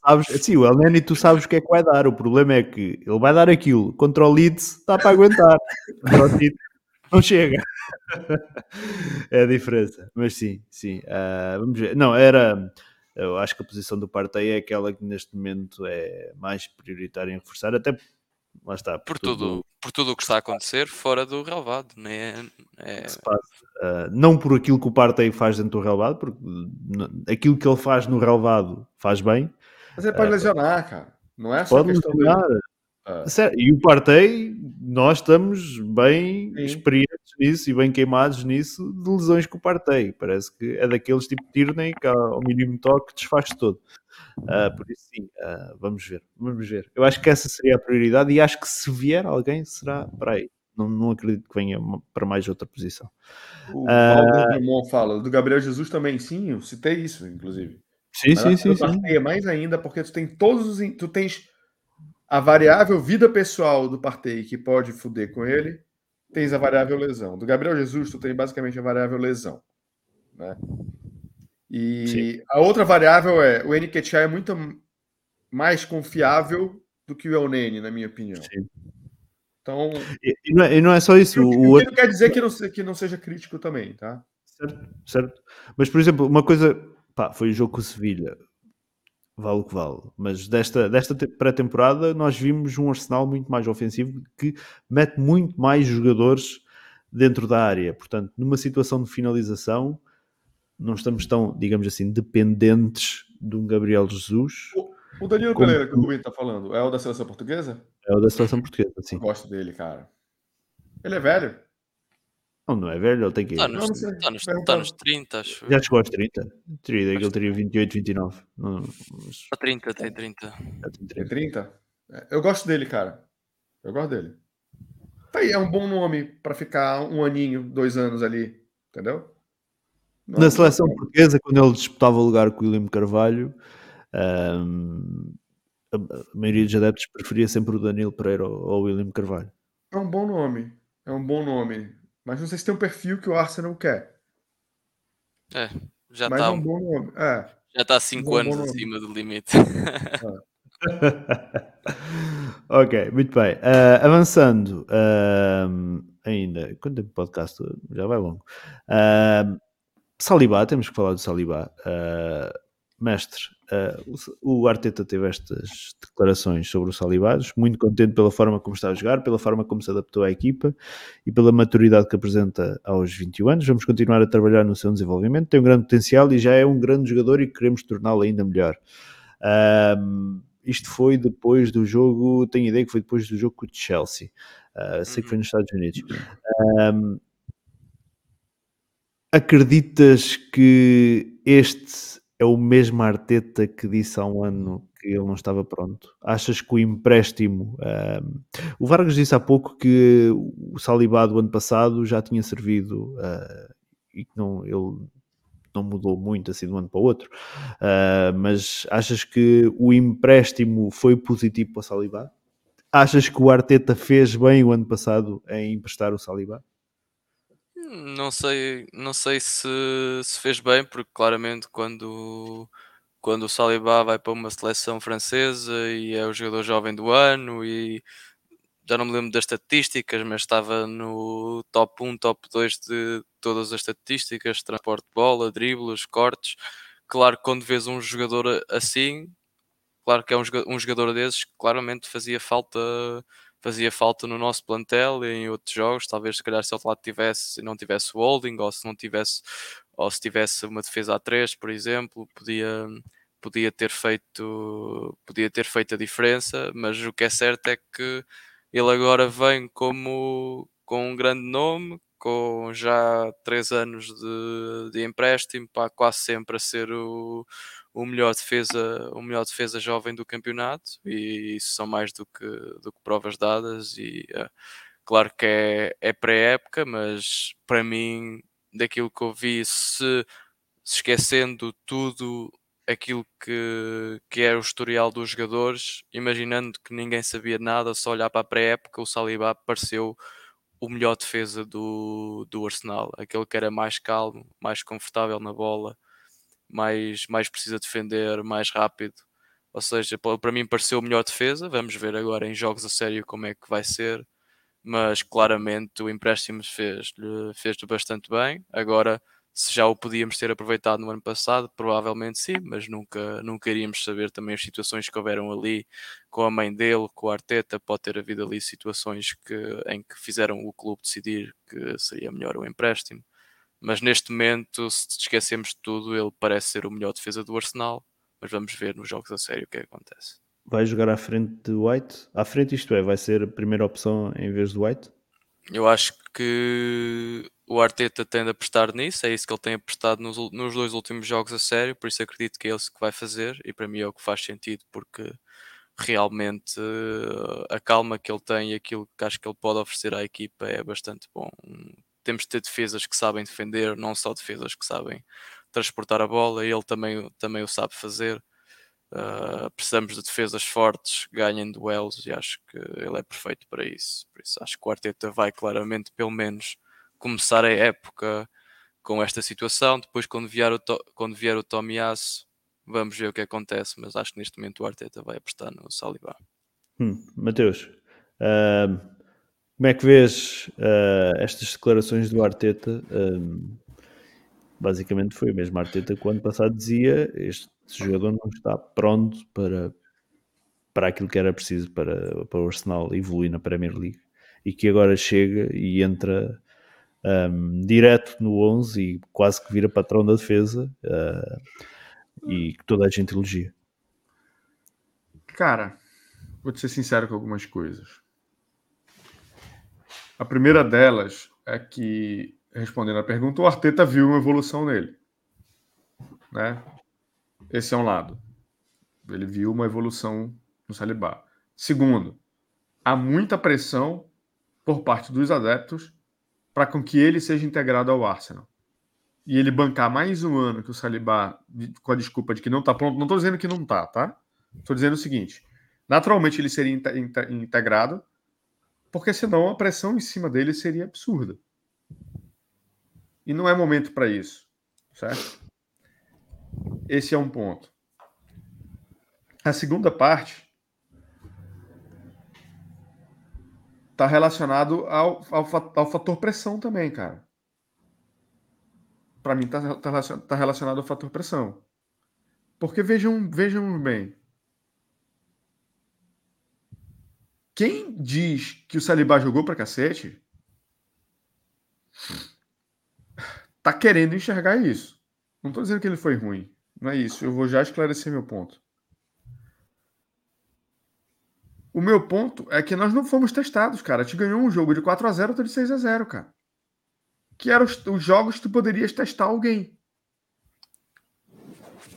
sabes, sim, o El Nene tu sabes o que é que vai dar. O problema é que ele vai dar aquilo. Contra o Leeds dá para aguentar. Contra o Leeds não chega. é a diferença. Mas sim, sim. Uh, vamos ver. Não, era... Eu acho que a posição do Partey é aquela que neste momento é mais prioritária em reforçar, até lá está. Por, por tudo, por tudo o que está a acontecer fora do relevado, né? é... Uh, não por aquilo que o Partey faz dentro do relevado, porque aquilo que ele faz no relevado faz bem. Mas ele pode uh, lesionar, cara. Não é só pode questão lesionar. Uh, e o Partey, nós estamos bem Sim. experientes nisso e bem queimados nisso de lesões com o Partey. Parece que é daqueles tipo de Tierney que ao mínimo toque desfaz todo. Uh, por isso, sim, uh, vamos ver. Vamos ver. Eu acho que essa seria a prioridade e acho que se vier alguém será para aí. Não, não acredito que venha para mais outra posição. O uh, fala do Gabriel Jesus também, sim, eu citei isso, inclusive. Sim, sim, sim. sim. Mais ainda porque tu tem todos os. Tu tens a variável vida pessoal do Partey que pode fuder com ele, tens a variável lesão. Do Gabriel Jesus, tu tem basicamente a variável lesão. Né? E Sim. a outra variável é o NKTI é muito mais confiável do que o Elneny, na minha opinião. Sim. Então. E, e, não é, e, não é, só isso. O, o outro... não quer dizer que não, que não seja crítico também, tá? Certo, certo. Mas, por exemplo, uma coisa. Pá, foi o jogo com o Sevilha vale o que vale. Mas desta, desta pré-temporada nós vimos um Arsenal muito mais ofensivo que mete muito mais jogadores dentro da área. Portanto, numa situação de finalização, não estamos tão, digamos assim, dependentes de um Gabriel Jesus. O, o Danilo como... Pereira, que o Rubinho está falando, é o da seleção portuguesa? É o da seleção portuguesa, sim. Eu gosto dele, cara. Ele é velho? Não, não é velho, ele tem que. Está nos, tá nos, tá nos 30, acho. Já chegou aos 30. Teria, ele teria 28, 29. Não, mas... 30, tem 30. Tem 30? É, eu gosto dele, cara. Eu gosto dele. Tá aí, é um bom nome para ficar um aninho, dois anos ali, entendeu? Não, Na seleção não... portuguesa, quando ele disputava o lugar com o William Carvalho, um, a, a, maioria dos adeptos preferia sempre o Danilo Pereira ou o William Carvalho. É um bom nome. É um bom nome. Mas não sei se tem um perfil que o Arsenal quer. É, já está. Um bom nome. É. Já está 5 anos acima do limite. ok, muito bem. Uh, avançando uh, ainda, quanto tempo podcast? Já vai longo. Uh, Salibá, temos que falar do Salibá. Uh, mestre, uh, o, o, Arteta teve estas declarações sobre o Salibados, muito contente pela forma como está a jogar, pela forma como se adaptou à equipa e pela maturidade que apresenta aos 21 anos. Vamos continuar a trabalhar no seu desenvolvimento, tem um grande potencial e já é um grande jogador e queremos torná-lo ainda melhor. Uh, isto foi depois do jogo, tenho ideia que foi depois do jogo com o Chelsea, uh, sei que foi nos Estados Unidos. Acreditas que este é o mesmo Arteta que disse há um ano que ele não estava pronto? Achas que o empréstimo. Um, o Vargas disse há pouco que o Salibá do ano passado já tinha servido uh, e que não, ele não mudou muito assim de um ano para o outro, uh, mas achas que o empréstimo foi positivo para o Salibá? Achas que o Arteta fez bem o ano passado em emprestar o Salibá? Não sei, não sei se, se fez bem, porque claramente quando, quando o Saliba vai para uma seleção francesa e é o jogador jovem do ano e já não me lembro das estatísticas, mas estava no top 1, top 2 de todas as estatísticas, transporte de bola, dribles, cortes. Claro que quando vês um jogador assim, claro que é um, um jogador desses, claramente fazia falta fazia falta no nosso plantel e em outros jogos, talvez se calhar se outro lado tivesse não tivesse o holding ou se não tivesse ou se tivesse uma defesa a 3, por exemplo, podia podia ter feito podia ter feito a diferença, mas o que é certo é que ele agora vem como com um grande nome, com já três anos de, de empréstimo, pá, quase sempre a ser o, o melhor defesa, o melhor defesa jovem do campeonato e isso são mais do que, do que provas dadas e é, claro que é, é pré-época, mas para mim daquilo que eu vi, se, se esquecendo tudo aquilo que, que era o historial dos jogadores, imaginando que ninguém sabia nada, só olhar para a pré-época, o Saliba pareceu o melhor defesa do, do Arsenal, aquele que era mais calmo, mais confortável na bola, mais, mais precisa defender, mais rápido. Ou seja, para mim pareceu melhor defesa. Vamos ver agora em jogos a sério como é que vai ser. Mas claramente o empréstimo fez-lhe fez bastante bem. Agora, se já o podíamos ter aproveitado no ano passado, provavelmente sim, mas nunca, nunca iríamos saber também as situações que houveram ali com a mãe dele, com o Arteta. Pode ter havido ali situações que, em que fizeram o clube decidir que seria melhor o empréstimo. Mas neste momento, se esquecemos de tudo, ele parece ser o melhor defesa do Arsenal. Mas vamos ver nos jogos a sério o que, é que acontece. vai jogar à frente de White? À frente, isto é, vai ser a primeira opção em vez de White? Eu acho que o Arteta tende a apostar nisso, é isso que ele tem apostado nos, nos dois últimos jogos a sério, por isso acredito que é isso que vai fazer e para mim é o que faz sentido, porque realmente a calma que ele tem e aquilo que acho que ele pode oferecer à equipa é bastante bom. Temos de ter defesas que sabem defender, não só defesas que sabem transportar a bola, ele também, também o sabe fazer. Uh, precisamos de defesas fortes, ganhem duelos e acho que ele é perfeito para isso. Por isso acho que o Arteta vai claramente, pelo menos, começar a época com esta situação. Depois, quando vier o, quando vier o Tomiasso, vamos ver o que acontece. Mas acho que neste momento o Arteta vai apostar no Saliba. Hum, Mateus, uh, como é que vês uh, estas declarações do Arteta? basicamente foi o mesmo Arteta que o ano passado dizia: este jogador não está pronto para, para aquilo que era preciso para, para o Arsenal evoluir na Premier League e que agora chega e entra um, direto no 11 e quase que vira patrão da defesa uh, e que toda a gente elogia. Cara, vou ser sincero com algumas coisas. A primeira delas é que respondendo a pergunta, o Arteta viu uma evolução nele. Né? Esse é um lado. Ele viu uma evolução no Saliba. Segundo, há muita pressão por parte dos adeptos para com que ele seja integrado ao Arsenal. E ele bancar mais um ano que o Saliba, com a desculpa de que não está pronto, não estou dizendo que não está, tá? Estou dizendo o seguinte: naturalmente ele seria integrado, porque senão a pressão em cima dele seria absurda. E não é momento para isso, certo? Esse é um ponto. A segunda parte está relacionado ao, ao, ao, fator pressão também, cara. Para mim está tá, tá relacionado ao fator pressão. Porque vejam, vejam bem. Quem diz que o Saliba jogou para cacete tá querendo enxergar isso. Não estou dizendo que ele foi ruim. Não é isso. Eu vou já esclarecer meu ponto. O meu ponto é que nós não fomos testados, cara. Te ganhou um jogo de 4 a 0 outro de 6 a 0 cara. Que eram os, os jogos que tu poderias testar alguém.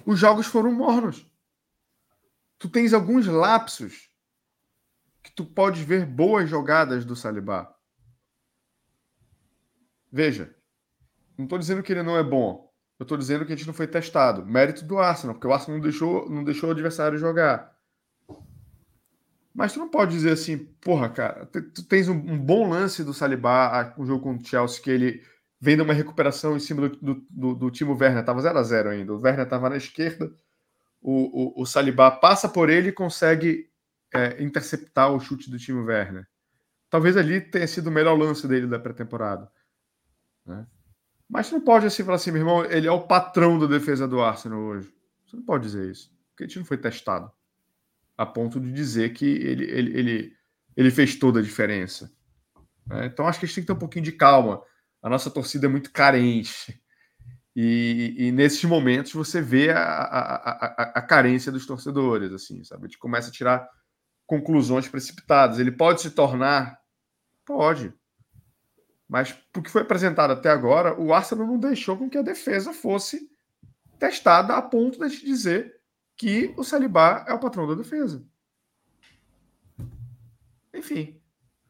Os jogos foram mornos. Tu tens alguns lapsos que tu podes ver boas jogadas do Salibá. Veja, não estou dizendo que ele não é bom. Eu estou dizendo que a gente não foi testado. Mérito do Arsenal, porque o Arsenal não deixou, não deixou o adversário jogar. Mas tu não pode dizer assim, porra, cara, tu tens um, um bom lance do Saliba, um jogo contra o Chelsea, que ele vem de uma recuperação em cima do, do, do, do Timo Werner, tava 0 a 0 ainda. O Werner tava na esquerda, o, o, o Saliba passa por ele e consegue é, interceptar o chute do Timo Werner. Talvez ali tenha sido o melhor lance dele da pré-temporada. Né? Mas você não pode assim falar assim, meu irmão, ele é o patrão da defesa do Arsenal hoje. Você não pode dizer isso. Porque a gente não foi testado a ponto de dizer que ele, ele, ele, ele fez toda a diferença. Né? Então acho que a gente tem que ter um pouquinho de calma. A nossa torcida é muito carente. E, e nesses momentos você vê a, a, a, a, carência dos torcedores, assim, sabe? A gente começa a tirar conclusões precipitadas. Ele pode se tornar? Pode. Mas o que foi apresentado até agora, o Arsenal não deixou com que a defesa fosse testada a ponto de dizer que o Saliba é o patrão da defesa. Enfim.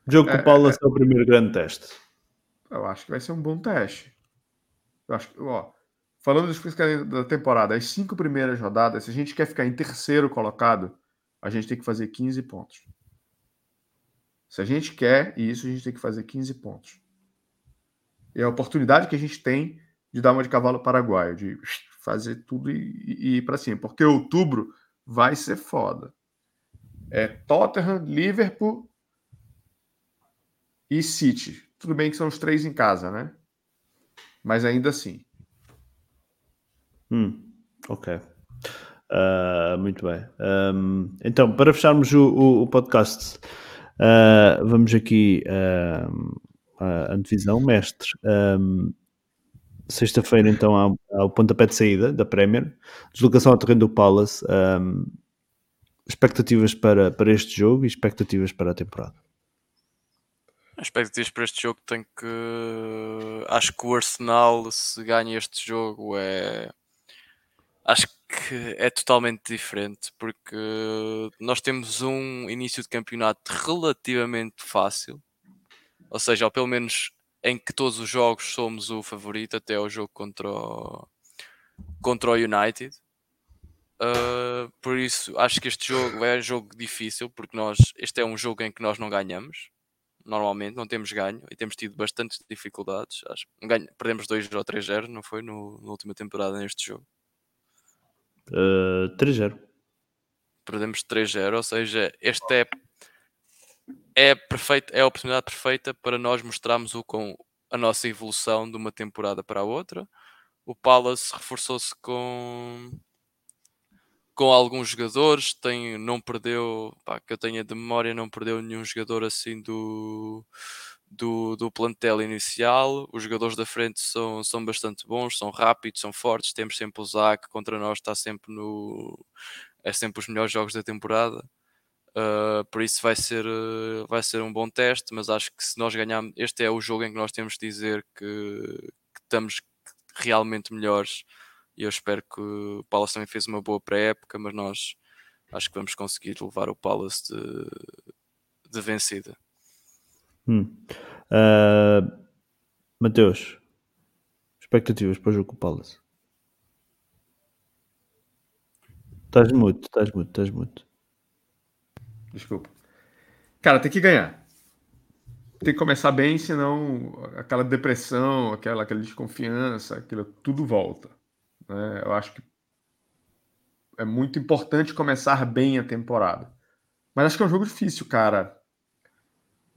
O jogo com o Paulo é, é o primeiro grande teste. Eu acho que vai ser um bom teste. Eu acho que, ó, falando dos da temporada, as cinco primeiras rodadas, se a gente quer ficar em terceiro colocado, a gente tem que fazer 15 pontos. Se a gente quer isso, a gente tem que fazer 15 pontos. É a oportunidade que a gente tem de dar uma de cavalo paraguaio, de fazer tudo e, e ir para cima. Porque outubro vai ser foda. É Tottenham, Liverpool e City. Tudo bem que são os três em casa, né? Mas ainda assim. Hum, ok. Uh, muito bem. Um, então, para fecharmos o, o, o podcast, uh, vamos aqui uh, a antevisão, mestre. Um, Sexta-feira, então, há, há, o pontapé de saída da Premier, deslocação ao terreno do Palace. Um, expectativas para, para este jogo e expectativas para a temporada. Expectativas para este jogo tem que. Acho que o Arsenal, se ganha este jogo, é. Acho que é totalmente diferente porque nós temos um início de campeonato relativamente fácil, ou seja, ou pelo menos em que todos os jogos somos o favorito, até o jogo contra o, contra o United. Uh, por isso, acho que este jogo é um jogo difícil, porque nós, este é um jogo em que nós não ganhamos. Normalmente não temos ganho e temos tido bastantes dificuldades. Acho. Ganho, perdemos 2 ou 3-0, não foi? No, na última temporada neste jogo. Uh, 3-0. Perdemos 3-0, ou seja, este é é, perfeito, é a oportunidade perfeita para nós mostrarmos o, com a nossa evolução de uma temporada para a outra. O Palace reforçou-se com com alguns jogadores, tem, não perdeu, pá, que eu tenha de memória, não perdeu nenhum jogador assim do, do, do plantel inicial. Os jogadores da frente são, são bastante bons, são rápidos, são fortes. Temos sempre o Zac contra nós, está sempre no. É sempre os melhores jogos da temporada. Uh, por isso vai ser, vai ser um bom teste, mas acho que se nós ganharmos, este é o jogo em que nós temos de dizer que, que estamos realmente melhores. E eu espero que o Palace também fez uma boa pré-época, mas nós acho que vamos conseguir levar o Palace de, de vencida. Hum. Uh, Mateus, expectativas para o jogo com o Palace? Estás muito, estás muito, estás muito. Desculpa. Cara, tem que ganhar. Tem que começar bem, senão aquela depressão, aquela, aquela desconfiança, aquilo tudo volta. Né? Eu acho que é muito importante começar bem a temporada. Mas acho que é um jogo difícil, cara.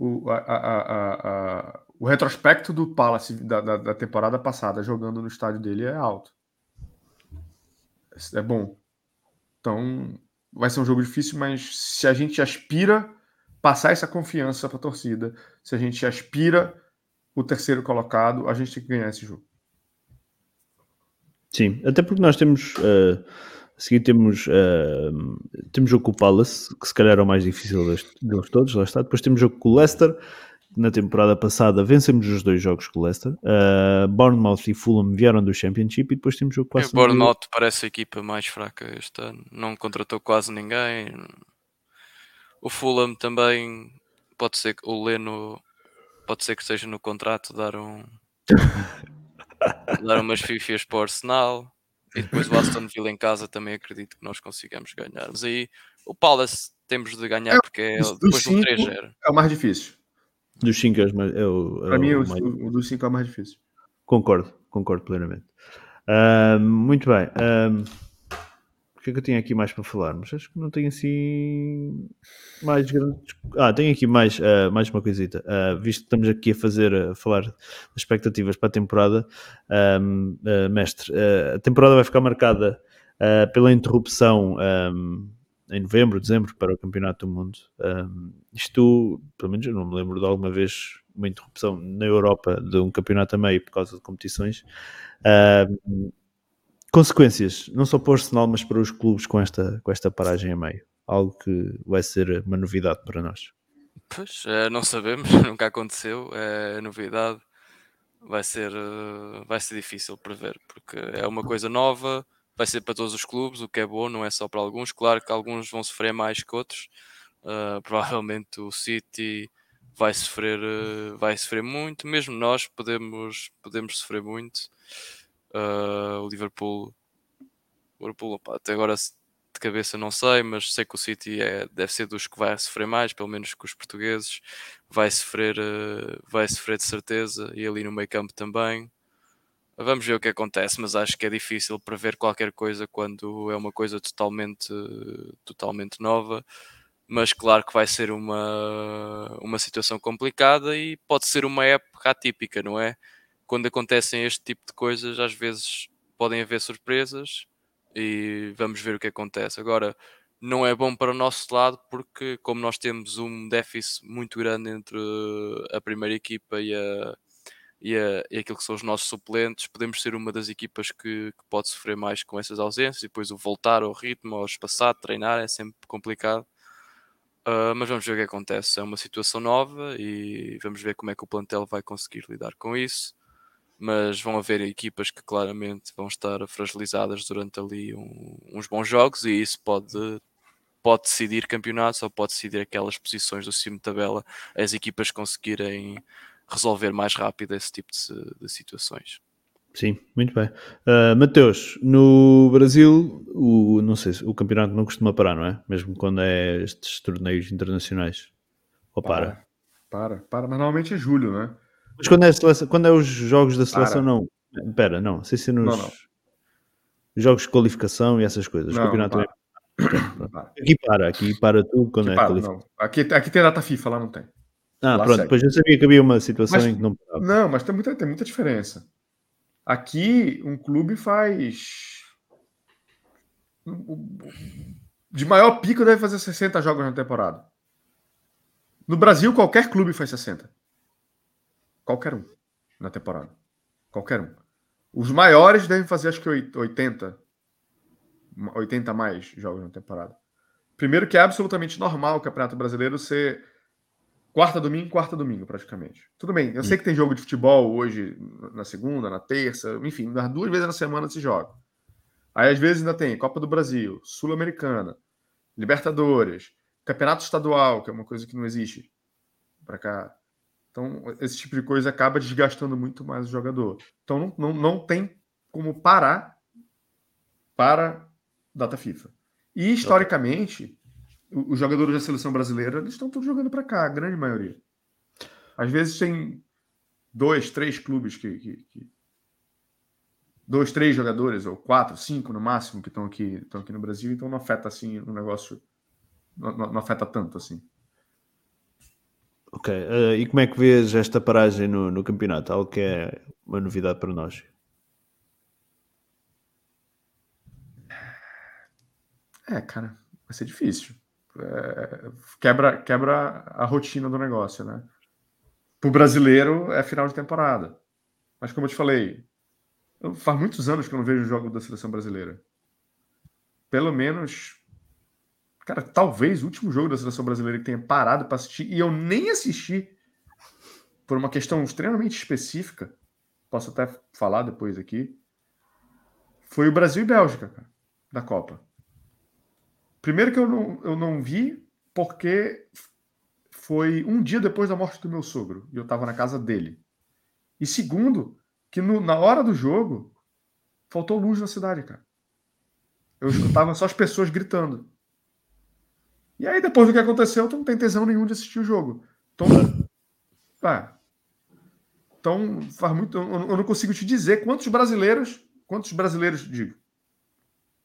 O, a, a, a, o retrospecto do Palace da, da, da, temporada passada jogando no estádio dele é alto. É bom. Então, vai ser um jogo difícil, mas se a gente aspira passar essa confiança para a torcida, se a gente aspira o terceiro colocado, a gente tem que ganhar esse jogo. Sim, até porque nós temos uh, a seguir temos uh, temos jogo com o Palace, que se calhar é o mais difícil deles todos, lá está. Depois temos jogo com o Leicester, na temporada passada vencemos os dois jogos com o Leicester. Uh, Bournemouth e Fulham vieram do Championship e depois temos jogo com o Bournemouth parece a equipa mais fraca este ano. Não contratou quase ninguém. O Fulham também pode ser que o Leno pode ser que esteja no contrato dar um dar umas fifias para o Arsenal. E depois o Aston Villa em casa também acredito que nós consigamos ganhar. Mas aí o Palace temos de ganhar é, porque é depois do 3-0. É o mais difícil. Dos 5 é, é o. É Para mim, o, mais... o dos 5 é o mais difícil. Concordo, concordo plenamente. Uh, muito bem. Uh, o que é que eu tinha aqui mais para falar? Mas acho que não tenho assim mais grandes. Ah, tenho aqui mais, uh, mais uma coisita. Uh, visto que estamos aqui a fazer, a falar das expectativas para a temporada, um, uh, mestre, a temporada vai ficar marcada pela interrupção um, em novembro, dezembro, para o Campeonato do Mundo. Um, isto, pelo menos eu não me lembro de alguma vez uma interrupção na Europa de um campeonato a meio por causa de competições. Uh, consequências, não só para o Arsenal, mas para os clubes com esta, com esta paragem a meio. Algo que vai ser uma novidade para nós. Pois, é, não sabemos, nunca aconteceu, é novidade. Vai ser, eh, vai ser difícil prever, porque é uma coisa nova, vai ser para todos os clubes, o que é bom, não é só para alguns. Claro que alguns vão sofrer mais que outros. Uh, provavelmente o City vai sofrer, vai sofrer muito, mesmo nós podemos, podemos sofrer muito. Uh, o Liverpool, o Liverpool opa, até agora de cabeça não sei, mas sei que o City é, deve ser dos que vai sofrer mais, pelo menos com os portugueses. Vai sofrer, vai sofrer de certeza, e ali no meio campo também. Vamos ver o que acontece, mas acho que é difícil prever qualquer coisa quando é uma coisa totalmente, totalmente nova. Mas claro que vai ser uma, uma situação complicada e pode ser uma época atípica, não é? Quando acontecem este tipo de coisas, às vezes podem haver surpresas e vamos ver o que acontece. Agora, não é bom para o nosso lado porque, como nós temos um déficit muito grande entre a primeira equipa e a, e, a, e aquilo que são os nossos suplentes, podemos ser uma das equipas que, que, pode sofrer mais com essas ausências e depois o voltar ao ritmo, ao espaçar, treinar é sempre complicado. Uh, mas vamos ver o que acontece. É uma situação nova e vamos ver como é que o plantel vai conseguir lidar com isso. Mas vão haver equipas que claramente vão estar fragilizadas durante ali um, uns bons jogos e isso pode, pode decidir campeonatos ou pode decidir aquelas posições do cimo de tabela as equipas conseguirem resolver mais rápido esse tipo de, de situações. Sim, muito bem. Uh, Mateus, no Brasil, o, não sei, o campeonato não costuma parar, não é? Mesmo quando é estes torneios internacionais. Ou para? Para, para, para. mas normalmente é julho, né? Mas quando é, seleção, quando é os jogos da seleção, para. não. Espera, não, sei se nos não, não. jogos de qualificação e essas coisas. Não, campeonato não é... Aqui para, aqui para tudo quando aqui é qualificação. Aqui, aqui tem data FIFA, lá não tem. Ah, lá pronto, segue. depois eu sabia que havia uma situação mas, em que não parava. Não, mas tem muita, tem muita diferença. Aqui, um clube faz. De maior pico deve fazer 60 jogos na temporada. No Brasil, qualquer clube faz 60. Qualquer um na temporada. Qualquer um. Os maiores devem fazer acho que 80. 80 mais jogos na temporada. Primeiro que é absolutamente normal o Campeonato Brasileiro ser Quarta, domingo, quarta, domingo, praticamente. Tudo bem, eu sei que tem jogo de futebol hoje, na segunda, na terça, enfim, duas vezes na semana se joga. Aí, às vezes, ainda tem Copa do Brasil, Sul-Americana, Libertadores, Campeonato Estadual, que é uma coisa que não existe para cá. Então, esse tipo de coisa acaba desgastando muito mais o jogador. Então, não, não, não tem como parar para data FIFA. E, historicamente, os jogadores da seleção brasileira eles estão todos jogando para cá, a grande maioria. Às vezes tem dois, três clubes que, que, que, dois, três jogadores ou quatro, cinco no máximo que estão aqui, estão aqui no Brasil, então não afeta assim o negócio, não, não, afeta tanto assim. Ok, uh, e como é que vês esta paragem no, no campeonato? Algo que é uma novidade para nós? É, cara, vai ser difícil é, quebra, quebra a rotina do negócio, né? Para o brasileiro é final de temporada. Mas como eu te falei, faz muitos anos que eu não vejo o jogo da seleção brasileira. Pelo menos, cara, talvez o último jogo da seleção brasileira que tenha parado para assistir, e eu nem assisti por uma questão extremamente específica, posso até falar depois aqui, foi o Brasil e Bélgica, cara, da Copa. Primeiro que eu não, eu não vi, porque foi um dia depois da morte do meu sogro, e eu estava na casa dele. E segundo, que no, na hora do jogo, faltou luz na cidade, cara. Eu escutava só as pessoas gritando. E aí, depois do que aconteceu, tu não tem tesão nenhum de assistir o jogo. Então, ah, então faz muito. Eu não consigo te dizer quantos brasileiros, quantos brasileiros, digo,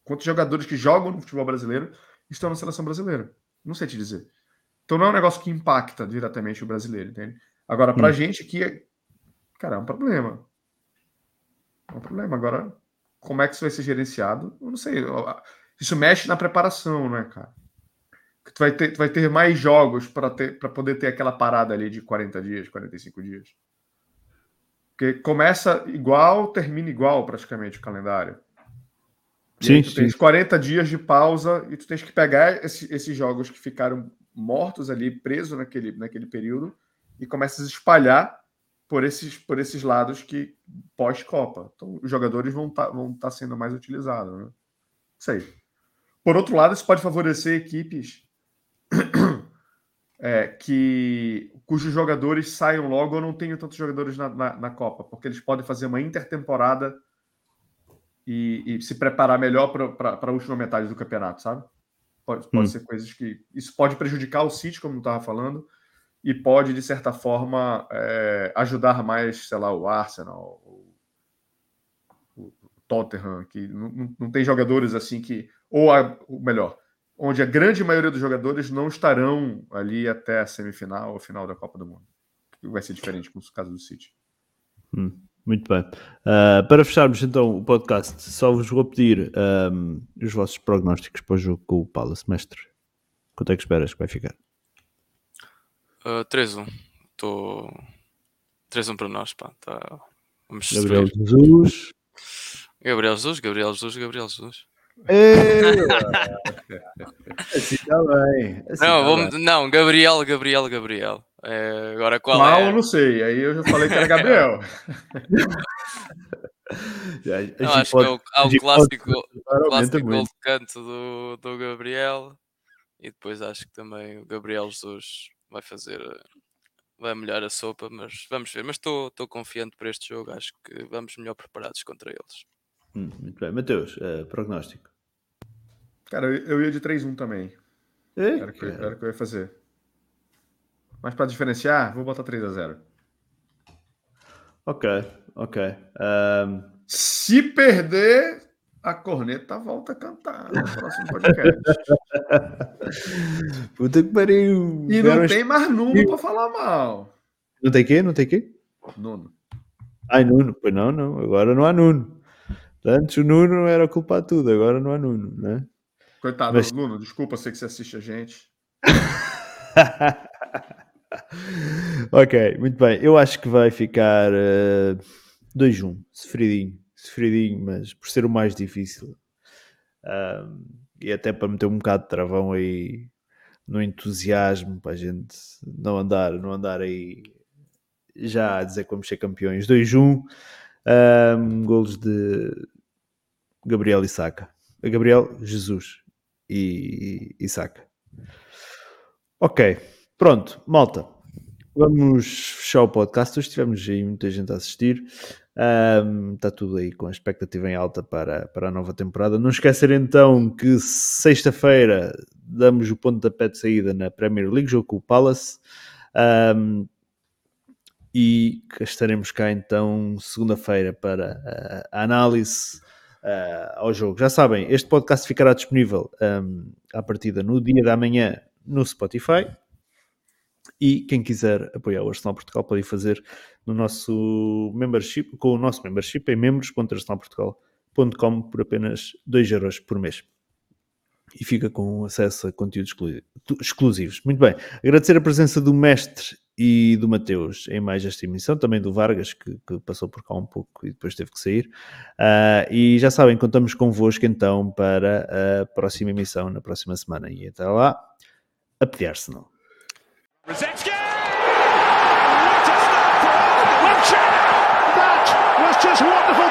quantos jogadores que jogam no futebol brasileiro estão na seleção brasileira. Não sei te dizer. Então não é um negócio que impacta diretamente o brasileiro, entende? Agora, pra hum. gente aqui, é... cara, é um problema. É um problema. Agora, como é que isso vai ser gerenciado? Eu não sei. Isso mexe na preparação, né, cara? Tu vai ter, tu vai ter mais jogos para poder ter aquela parada ali de 40 dias, 45 dias. Porque começa igual, termina igual praticamente o calendário. Sim, tu sim. tens 40 dias de pausa e tu tens que pegar esse, esses jogos que ficaram mortos ali, presos naquele, naquele período, e começas a espalhar por esses, por esses lados que pós-Copa. Então, os jogadores vão estar tá, vão tá sendo mais utilizados. Né? Isso aí. Por outro lado, isso pode favorecer equipes é, que cujos jogadores saiam logo ou não tenham tantos jogadores na, na, na Copa, porque eles podem fazer uma intertemporada e, e se preparar melhor para a última metade do campeonato, sabe? Pode, pode hum. ser coisas que. Isso pode prejudicar o City, como eu estava falando, e pode, de certa forma, é, ajudar mais, sei lá, o Arsenal, o, o Tottenham, que não, não, não, tem jogadores assim que. Ou, a, ou melhor, onde a grande maioria dos jogadores não estarão ali até a semifinal ou final da Copa do Mundo. Vai ser diferente com o caso do City. Hum. Muito bem. Uh, para fecharmos então o podcast, só vos vou pedir um, os vossos prognósticos para o jogo com o Palace, mestre. Quanto é que esperas que vai ficar? Uh, 3-1. Estou 3-1 para nós, pá. Tá... Vamos Gabriel Jesus. Gabriel Jesus, Gabriel Jesus, Gabriel Jesus. Assim está bem. Assim não, tá vamos, bem. não, Gabriel, Gabriel, Gabriel. É, agora qual Mal, é? não sei. Aí eu já falei que era Gabriel. Não, acho pode, que é o, há o clássico, clássico gol de canto do, do Gabriel e depois acho que também o Gabriel Jesus vai fazer vai melhor a sopa, mas vamos ver. Mas estou confiante para este jogo, acho que vamos melhor preparados contra eles. Hum, muito bem. Mateus, uh, prognóstico. Cara, eu ia de 3-1 também. Ei, era, que, era o que eu ia fazer. Mas para diferenciar, vou botar 3 a 0 Ok, ok. Um... Se perder, a corneta volta a cantar no próximo podcast. Puta que pariu. E não tem mais Nuno para falar mal. Não tem quê? Não tem quê? Nuno. Ai, Nuno. Pois não, não. Agora não há Nuno. Antes o Nuno era culpado de tudo, agora não há Nuno, né? Coitado, Mas... Nuno, desculpa, sei que você assiste a gente. ok, muito bem. Eu acho que vai ficar uh, 2-1, sofridinho, sofridinho, mas por ser o mais difícil. E até para meter um bocado de travão aí no entusiasmo, para a gente não andar, não andar aí já a dizer que vamos ser campeões. 2-1, um, golos de Gabriel e Saca. Gabriel Jesus e, e Saca. Ok, pronto, malta. Vamos fechar o podcast. Hoje tivemos aí muita gente a assistir. Um, está tudo aí com a expectativa em alta para, para a nova temporada. Não esquecer então que sexta-feira damos o ponto da pé de saída na Premier League, jogo com o Palace. Um, e estaremos cá então segunda-feira para a análise uh, ao jogo. Já sabem, este podcast ficará disponível um, à partida no dia da manhã no Spotify. E quem quiser apoiar o Arsenal Portugal pode fazer no nosso membership, com o nosso membership em membros.arsenalportugal.com por apenas 2 euros por mês. E fica com acesso a conteúdos exclusivos. Muito bem. Agradecer a presença do mestre e do Mateus em mais esta emissão, também do Vargas, que, que, passou por cá um pouco e depois teve que sair. Uh, e já sabem, contamos convosco então para a próxima emissão, na próxima semana. E até lá, a pedir-se não. Just wonderful.